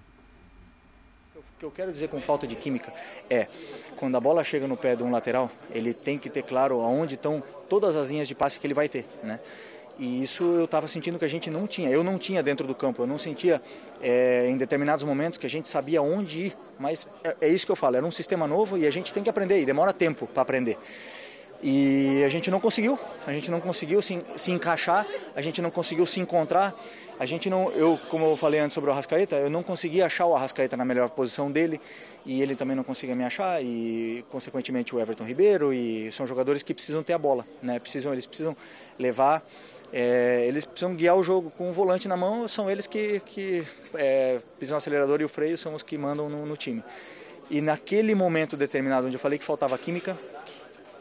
O que eu quero dizer com falta de química é, quando a bola chega no pé de um lateral, ele tem que ter claro aonde estão todas as linhas de passe que ele vai ter, né? E isso eu estava sentindo que a gente não tinha. Eu não tinha dentro do campo. Eu não sentia é, em determinados momentos que a gente sabia onde ir. Mas é, é isso que eu falo. Era um sistema novo e a gente tem que aprender. E demora tempo para aprender. E a gente não conseguiu, a gente não conseguiu se, se encaixar, a gente não conseguiu se encontrar. A gente não, eu, como eu falei antes sobre o Arrascaeta, eu não consegui achar o Arrascaeta na melhor posição dele e ele também não conseguia me achar e consequentemente o Everton Ribeiro e são jogadores que precisam ter a bola, né? Precisam, eles precisam levar, é, eles precisam guiar o jogo com o volante na mão, são eles que, que é, pisam o acelerador e o freio são os que mandam no, no time. E naquele momento determinado onde eu falei que faltava química,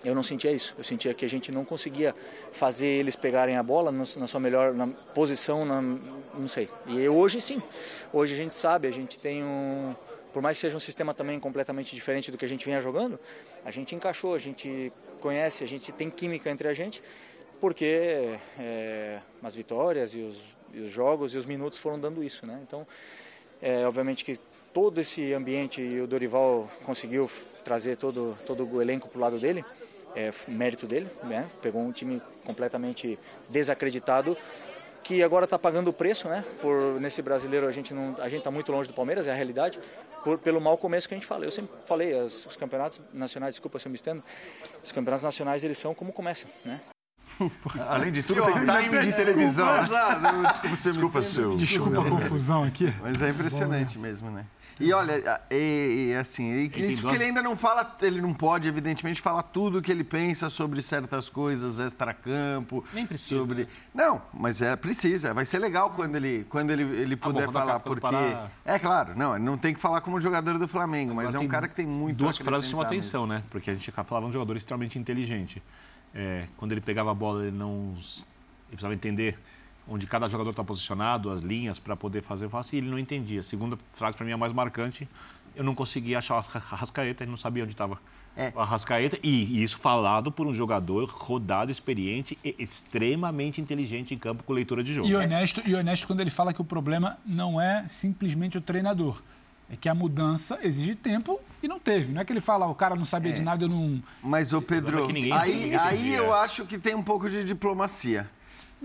eu não sentia isso. Eu sentia que a gente não conseguia fazer eles pegarem a bola na sua melhor na posição, na- não sei. E hoje sim. Hoje a gente sabe, a gente tem um. Por mais que seja um sistema também completamente diferente do que a gente vinha jogando, a gente encaixou, a gente conhece, a gente tem química entre a gente, porque é, as vitórias e os, e os jogos e os minutos foram dando isso, né? Então, é, obviamente que todo esse ambiente e o Dorival conseguiu trazer todo, todo o elenco para o lado dele, é mérito dele, né? Pegou um time completamente desacreditado que agora está pagando o preço, né? Por nesse brasileiro a gente não, a gente está muito longe do Palmeiras, é a realidade, por, pelo mau começo que a gente fala. Eu sempre falei, as, os campeonatos nacionais, desculpa se eu me estendo, os campeonatos nacionais eles são como começam, né? Além de tudo, tem time de televisão. Exato, desculpa, Desculpa, seu. Desculpa a confusão aqui. Mas é impressionante mesmo, né? E olha, e, e, assim, e, tem isso porque ele ainda não fala, ele não pode, evidentemente, falar tudo o que ele pensa sobre certas coisas extracampo. Nem precisa, Sobre... né? Não, mas é precisa. Vai ser legal quando ele, quando ele, ele bom, puder quando falar, acabar- quando porque. parar- É claro, não, ele não tem que falar como jogador do Flamengo, mas Agora é um cara que tem muito Duas frases chamam atenção, né? Porque a gente falava um jogador extremamente inteligente. É, quando ele pegava a bola, ele não. Ele precisava entender onde cada jogador está posicionado, as linhas, para poder fazer. Eu falo assim, ele não entendia. A segunda frase, para mim, é a mais marcante. Eu não conseguia achar o Arrascaeta, ele não sabia onde estava É. o Arrascaeta. E, e isso falado por um jogador rodado, experiente e extremamente inteligente em campo com leitura de jogo. E honesto, e honesto quando ele fala que o problema não é simplesmente o treinador. É que a mudança exige tempo e não teve. Não é que ele fala, "Ah, o cara não sabia de nada, eu não. Mas, ô Pedro, é ninguém- aí, aí eu acho que tem um pouco de diplomacia.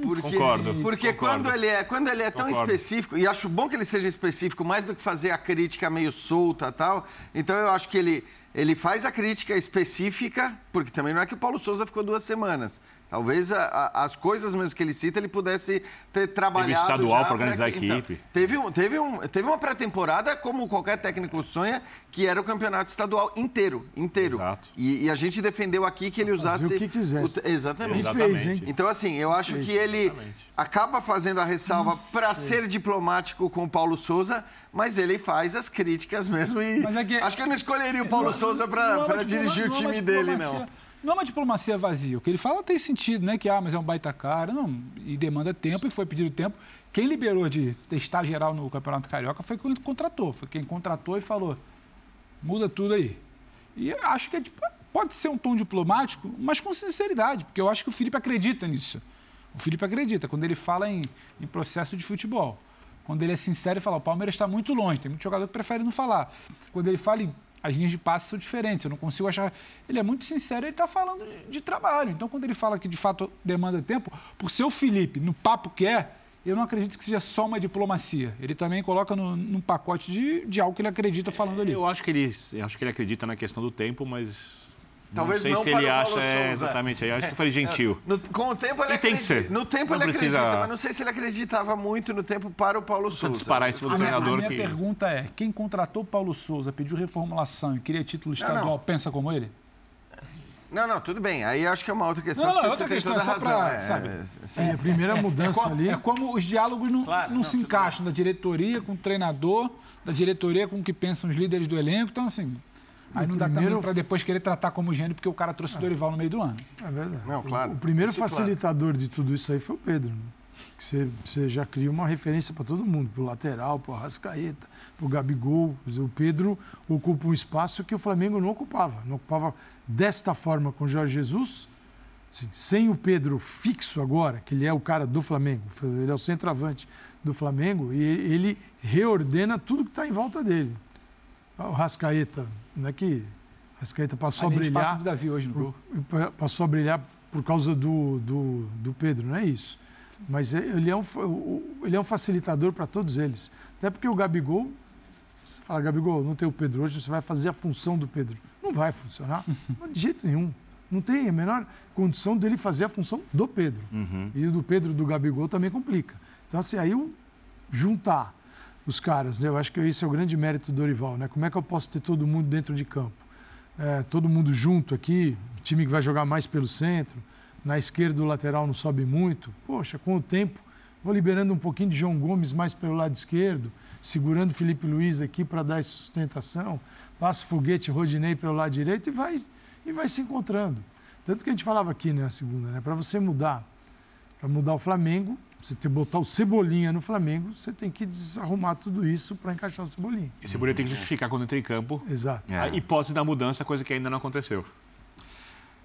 Porque, Concordo, Porque concordo. quando ele é, quando ele é tão Concordo. específico, e acho bom que ele seja específico, mais do que fazer a crítica meio solta e tal, então eu acho que ele, ele faz a crítica específica, porque também não é que o Paulo Souza ficou duas semanas. Talvez a- a- as coisas mesmo que ele cita, ele pudesse ter trabalhado estadual já pra organizar a equipe. Teve, um, teve, um, teve uma pré-temporada, como qualquer técnico sonha, que era o campeonato estadual inteiro. inteiro. Exato. E, e a gente defendeu aqui que ele usasse. o que quisesse. o- exatamente. E fez, Exatamente. hein? Então, assim, eu acho que ele acaba fazendo a ressalva para ser diplomático com o Paulo Souza, mas ele faz as críticas mesmo. E Mas é que- acho que eu não escolheria o Paulo Não- Souza não é para diploma- dirigir o não é uma time dele, diplomacia- não. Não é uma diplomacia vazia. O que ele fala tem sentido, né? Que, ah, mas é um baita cara. Não, e demanda tempo e foi pedido tempo. Quem liberou de testar geral no Campeonato Carioca foi quem contratou. Foi quem contratou e falou, muda tudo aí. E acho que é, tipo, pode ser um tom diplomático, mas com sinceridade, porque eu acho que o Felipe acredita nisso. O Felipe acredita quando ele fala em, em processo de futebol. Quando ele é sincero e fala, o Palmeiras está muito longe, tem muito jogador que prefere não falar. Quando ele fala em as linhas de passe são diferentes, eu não consigo achar. Ele é muito sincero, ele está falando de, de trabalho. Então, quando ele fala que de fato demanda tempo, por ser o Felipe, no papo que é, eu não acredito que seja só uma diplomacia. Ele também coloca no, num pacote de, de algo que ele acredita falando ali. Eu acho que ele, eu acho que ele acredita na questão do tempo, mas Talvez não sei não se para ele o acha Paulo é, Souza. exatamente. Eu acho que eu falei gentil. No- com o tempo ele E tem que acredita. ser. No tempo Não ele precisa- acredita, mas não sei se ele acreditava muito no tempo para o Paulo Precisa Souza. disparar esse A outro minha, a treinador minha que. pergunta é: quem contratou Paulo Souza, pediu reformulação e queria título estadual, não. pensa como ele? Não, não, tudo bem. Aí acho que é uma outra questão. Não, não, você é outra tem questão, toda é só razão. pra, é, sabe? é, sim. É, a primeira É mudança como, ali. é como os diálogos não, Claro, não, não, se encaixam da diretoria com o treinador, da diretoria com o que pensam os líderes do elenco. Então, assim, aí não dá primeiro- também para depois querer tratar como gênio porque o cara trouxe o Dorival no meio do ano. É verdade. Não, claro. O primeiro Isso, claro. facilitador de tudo isso aí foi o Pedro. Né? Que você, você já cria uma referência para todo mundo, para o lateral, para o Arrascaeta, para o Gabigol. Dizer, O Pedro ocupa um espaço que o Flamengo não ocupava. Não ocupava desta forma com o Jorge Jesus, assim, sem o Pedro fixo agora, que ele é o cara do Flamengo, ele é o centroavante do Flamengo, e ele reordena tudo que está em volta dele. O Rascaeta, não é que o Rascaeta passou a do brilhar espaço do Davi hoje no gol. pa- passou a brilhar por causa do, do, do Pedro, não é isso. Mas é- ele é um, ele é um facilitador para todos eles. Até porque o Gabigol, você fala, Gabigol, não tem o Pedro hoje, você vai fazer a função do Pedro. Não vai funcionar, de jeito nenhum. Não tem a menor condição dele fazer a função do Pedro. E o do Pedro do Gabigol também complica. Então, assim, aí juntar os caras, né? eu acho que esse é o grande mérito do Dorival, né? Como é que eu posso ter todo mundo dentro de campo? É, todo mundo junto aqui, time que vai jogar mais pelo centro, na esquerda o lateral não sobe muito. Poxa, com o tempo, vou liberando um pouquinho de João Gomes mais pelo lado esquerdo, segurando Felipe Luiz aqui para dar sustentação, passa foguete Rodinei pelo lado direito e vai, e vai se encontrando. Tanto que a gente falava aqui na segunda, né? Para você mudar, para mudar o Flamengo, você ter botar o Cebolinha no Flamengo, você tem que desarrumar tudo isso para encaixar o Cebolinha. Esse Cebolinha tem que justificar quando entra em campo Exato. É. a hipótese da mudança, coisa que ainda não aconteceu.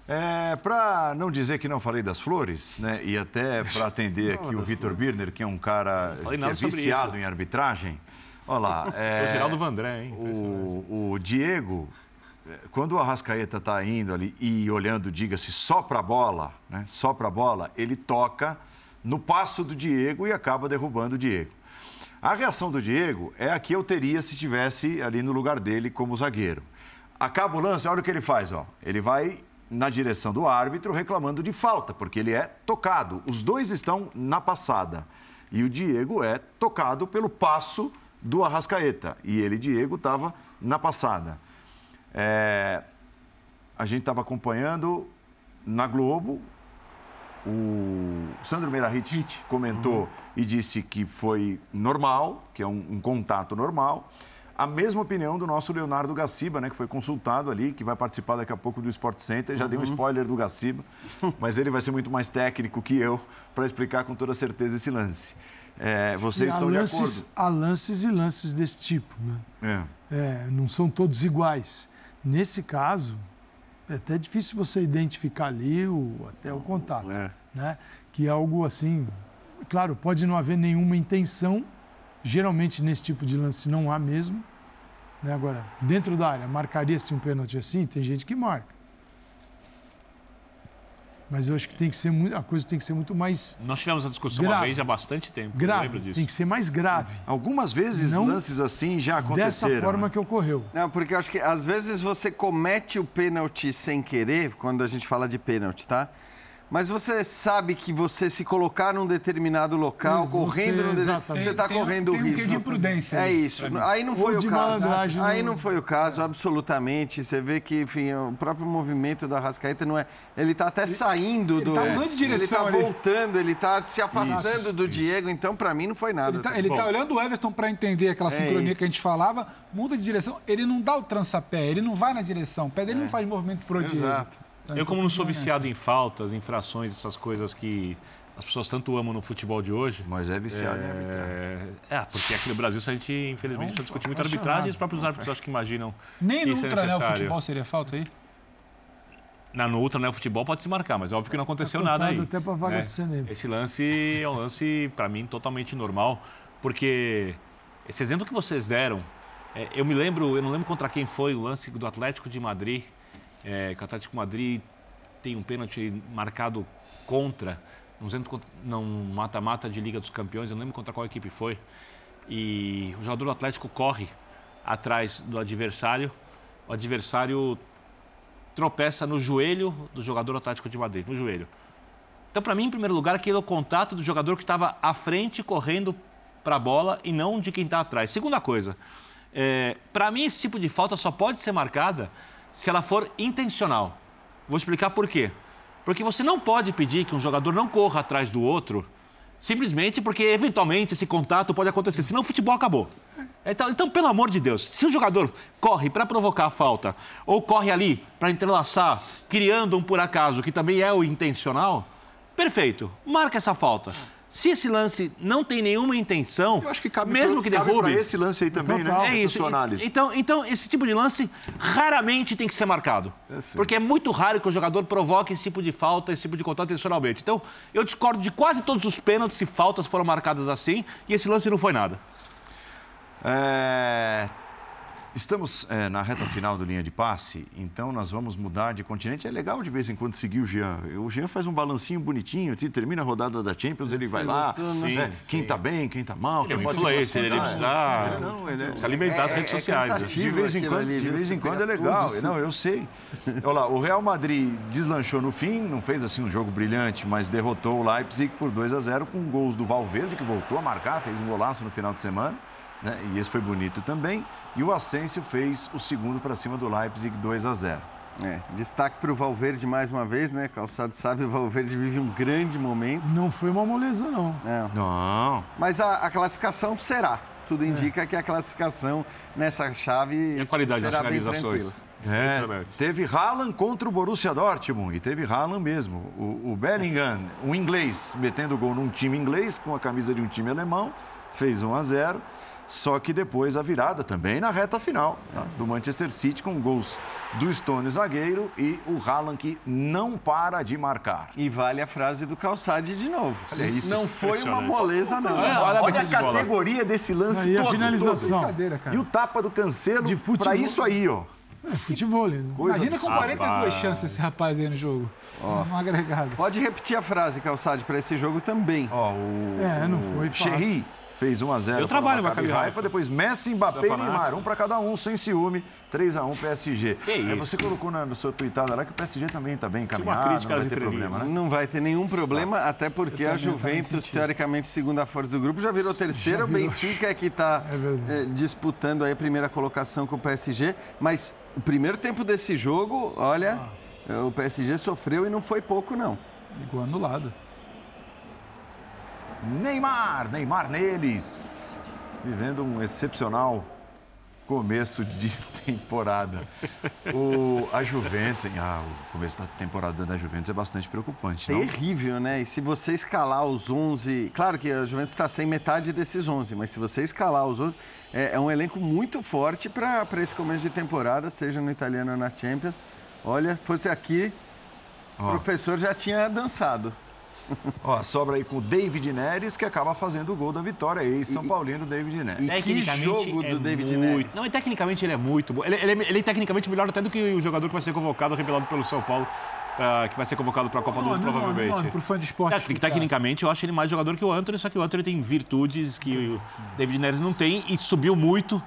É, para não dizer que não falei das flores, né, e até para atender aqui o Vitor Birner, que é um cara que é viciado isso. em arbitragem. Olha lá. É, o Geraldo Vandré, hein? O, o Diego, quando o Arrascaeta está indo ali e olhando, diga-se, só para a bola, né, só para a bola, ele toca no passo do Diego e acaba derrubando o Diego. A reação do Diego é a que eu teria se tivesse ali no lugar dele como zagueiro. Acaba o lance, olha o que ele faz, ó. Ele vai na direção do árbitro reclamando de falta, porque ele é tocado. Os dois estão na passada. E o Diego é tocado pelo passo do Arrascaeta. E ele, Diego, estava na passada. É, A gente estava acompanhando na Globo. O Sandro Meirahit comentou e disse que foi normal, que é um, um contato normal. A mesma opinião do nosso Leonardo Gaciba, né, que foi consultado ali, que vai participar daqui a pouco do Sport Center. Já dei um spoiler do Gaciba, mas ele vai ser muito mais técnico que eu para explicar com toda certeza esse lance. É, vocês E estão de lances, acordo? há lances e lances desse tipo, né? É. É, não são todos iguais. Nesse caso, é até difícil você identificar ali o, até o contato, É. né? Que é algo assim, claro, pode não haver nenhuma intenção. Geralmente nesse tipo de lance não há mesmo. Né? Agora, dentro da área, marcaria-se um pênalti assim? Tem gente que marca. Mas eu acho que tem que ser muito, a coisa tem que ser muito mais Nós tivemos essa discussão uma Grave. vez há bastante tempo. eu grave, lembro disso. tem que ser mais grave. Algumas vezes Não lances assim já Dessa aconteceram. forma né? que ocorreu. Não, porque eu acho que às vezes você comete o pênalti sem querer, quando a gente fala de pênalti, tá? Mas você sabe que você se colocar num determinado local, Você- correndo num determinado... exatamente. Você está Tem- tem- correndo tem um quê risco. de imprudência É isso. Aí não Ou foi de o caso. Aí não foi o caso, absolutamente. Você vê que, enfim, o próprio movimento da Rascaeta não é... Ele está até saindo do... tá mudando de direção Ele está voltando, ele está se afastando Isso, do isso. Diego. Então, para mim, não foi nada. Ele tá, ele tá olhando o Everton para entender aquela sincronia isso. que a gente falava, muda de direção. Ele não dá o trançapé, ele não vai na direção. O pé dele não faz movimento pro Diego. Exato. Então, Eu, como não sou continua viciado em faltas, infrações, essas coisas que as pessoas tanto amam no futebol de hoje. Mas é viciado em arbitragem. É, é, porque aqui no Brasil a gente, infelizmente, precisa discutir muito arbitragem e os próprios árbitros acho que imaginam Nem que no isso é ultra, né, o necessário. futebol seria falta aí? Na, no Ultra, né, o futebol pode se marcar, mas é óbvio que não aconteceu Tá nada aí. até pra vaga né? cinema. Esse lance é um lance, para mim, totalmente normal, porque esse exemplo que vocês deram, é, eu me lembro, eu não lembro contra quem foi o lance do Atlético de Madrid, é, que o Atlético Madrid tem um pênalti marcado contra, não lembro não mata-mata de Liga dos Campeões, eu não lembro contra qual equipe foi, e o jogador do Atlético corre atrás do adversário, o adversário tropeça no joelho do jogador Atlético de Madrid, no joelho. Então, para mim, em primeiro lugar, aquele é o contato do jogador que estava à frente, correndo para a bola e não de quem está atrás. Segunda coisa, para mim, esse tipo de falta só pode ser marcada se ela for intencional. Vou explicar por quê. Porque você não pode pedir que um jogador não corra atrás do outro simplesmente porque, eventualmente, esse contato pode acontecer. Senão o futebol acabou. Então, então pelo amor de Deus, se o jogador corre para provocar a falta ou corre ali para entrelaçar, criando um por acaso, que também é o intencional, perfeito, marca essa falta. Se esse lance não tem nenhuma intenção, Eu acho que cabe mesmo pra- que derrube, esse lance aí também, Total. né? é isso. sua análise. Então, então, esse tipo de lance raramente tem que ser marcado. Porque é muito raro que o jogador provoque esse tipo de falta, esse tipo de contato intencionalmente. Então, eu discordo de quase todos os pênaltis e faltas foram marcadas assim, e esse lance não foi nada. É, Estamos é, na reta final do linha de passe, então nós vamos mudar de continente. É legal de vez em quando seguir o Jean. O Jean faz um balancinho bonitinho, te- termina a rodada da Champions, ele vai lá. gostou, né? né? Quem tá bem, quem tá mal. Ele é quem um pode se influencer, ele precisa, Ele não, ele é- precisa alimentar as É- redes é sociais. né? De vez em quando, ali, de vez em quando é legal. tudo, Não, eu sei. Olha lá, o Real Madrid deslanchou no fim, não fez assim um jogo brilhante, mas derrotou o Leipzig por 2 a 0 com gols do Valverde, que voltou a marcar, fez um golaço no final de semana. Né? E esse foi bonito também. E o Asensio fez o segundo para cima do Leipzig, 2 a 0 É, destaque para o Valverde mais uma vez, né? Calçado sabe, o Valverde vive um grande momento. Não foi uma moleza, não. né? Não. Mas a, a classificação será. Tudo indica que a classificação nessa chave E a qualidade das será bem finalizações. tranquila. É, teve Haaland contra o Borussia Dortmund e teve Haaland mesmo. O, o Bellingham, um inglês, metendo gol num time inglês com a camisa de um time alemão, fez 1 a 0. Só que depois a virada também na reta final tá? do Manchester City com gols do Stone zagueiro e o Haaland que não para de marcar. E vale a frase do Calçade de novo. Olha isso. Não foi uma moleza, não. Olha- olha a Olha a bola. categoria desse lance a todo, finalização. Brincadeira, cara. todo. E o tapa do cancelo De futebol. para isso aí, ó. É futebol, né? Coisa Imagina com absurda. 42 chances esse rapaz aí no jogo. Um agregado. Pode repetir a frase, Calçade, para esse jogo também. Ó, o, É, não foi fácil. Cherry fez 1 a 0 Deu trabalho, para o Maccabi Haifa, Haifa. depois Messi, Mbappé e. Neymar, um para cada um, sem ciúme, 3 a 1 PSG. Que Aí isso. você colocou na, sua tweetada lá que o PSG também está bem encaminhado, crítica não vai às ter entrevistas. problema, né? Não vai ter nenhum problema, até porque Eu a Juventus, teoricamente, segunda força do grupo, já virou terceira. Já virou. O Benfica é que está É verdade. disputando aí a primeira colocação com o PSG. Mas o primeiro tempo desse jogo, olha, eh, o PSG sofreu e não foi pouco, não. Igual anulado. Neymar, Neymar neles, vivendo um excepcional começo de temporada. O, a Juventus, ah, o começo da temporada da Juventus é bastante preocupante, não? Terrível, né? E se você escalar os 11... Claro que a Juventus está sem metade desses 11, mas se você escalar os 11, é, é um elenco muito forte para esse começo de temporada, seja no italiano ou na Champions. Olha, fosse aqui, o Ó. professor já tinha dançado. Ó, sobra aí com o David Neres, que acaba fazendo o gol da vitória, ex-São Paulino David Neres. E que Tecnicamente jogo do é David muito... Neres. Não, e tecnicamente ele é muito bom. Ele, ele é, ele é tecnicamente melhor até do que o jogador que vai ser convocado, revelado pelo São Paulo, ah, que vai ser convocado para a Copa do Mundo, provavelmente. nome, pro fã de esporte. É, porque tecnicamente eu acho ele mais jogador que o Anthony, só que o Anthony tem virtudes que o David Neres não tem e subiu muito,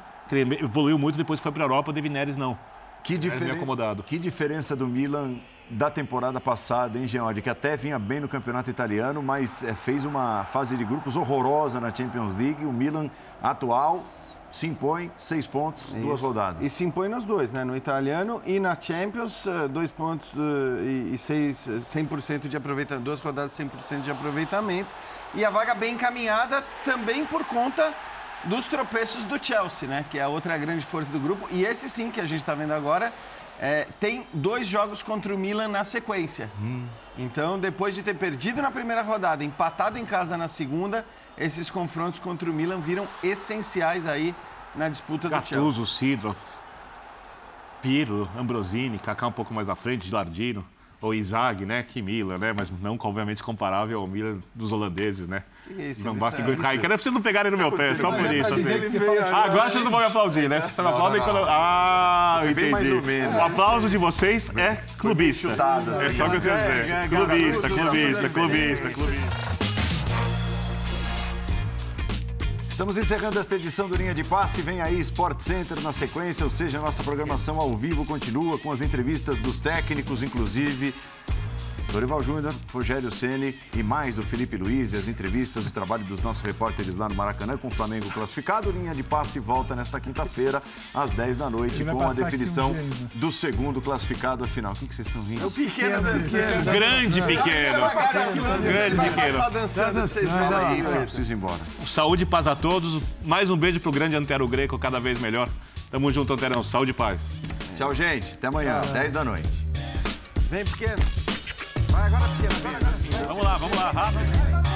evoluiu muito, depois foi para a Europa, o David Neres não. Que, diferen- acomodado. que diferença do Milan da temporada passada, hein, George? Que até vinha bem no campeonato italiano, mas eh, fez uma fase de grupos horrorosa na Champions League. O Milan atual se impõe, seis pontos, duas Isso. rodadas. E se impõe nos dois, né? No italiano e na Champions, eh, dois pontos eh, e seis, eh, 100% de aproveitamento, duas rodadas 100% de aproveitamento. E a vaga bem encaminhada também por conta dos tropeços do Chelsea, né? Que é a outra grande força do grupo. E esse sim que a gente está vendo agora eh, tem dois jogos contra o Milan na sequência. Então, depois de ter perdido na primeira rodada, empatado em casa na segunda, esses confrontos contra o Milan viram essenciais aí na disputa do Chelsea. Gattuso, Sidorf, Pirlo, Ambrosini, Kaká um pouco mais à frente, Lardino, ou Izag, né? Que Milan, né? Mas não, obviamente, comparável ao Milan dos holandeses, né? Que isso, não ele basta tá- que cair. Quero vocês não pegarem no meu pé, só por isso. assim. Ah, agora vocês não vão me aplaudir, né? Vocês me aplaudem quando. Ah, eu entendi. O aplauso de vocês é clubista. chutado, É assim. só o que eu tenho a É, dizer. Clubista, clubista, clubista, clubista. Estamos encerrando esta edição do Linha de Passe. Vem aí Sport Center na sequência, ou seja, a nossa programação ao vivo continua com as entrevistas dos técnicos, inclusive. Dorival Júnior, Rogério Ceni e mais do Felipe Luiz e as entrevistas, o trabalho dos nossos repórteres lá no Maracanã com o Flamengo classificado. Linha de passe volta nesta quinta-feira, às 10 da noite, com a um definição dia ainda. do segundo classificado à final. O que, que vocês estão rindo? O pequeno dançando. Grande pequeno. Grande pequeno. passar dançando, falam assim, Eu preciso ir embora. Saúde e paz a todos. Mais um beijo pro grande Antero Greco, cada vez melhor. Tamo junto, Anterão. Saúde e paz. Tchau, gente. Até amanhã, 10 da noite. Vem, pequeno. Vamos lá, vamos lá, rápido.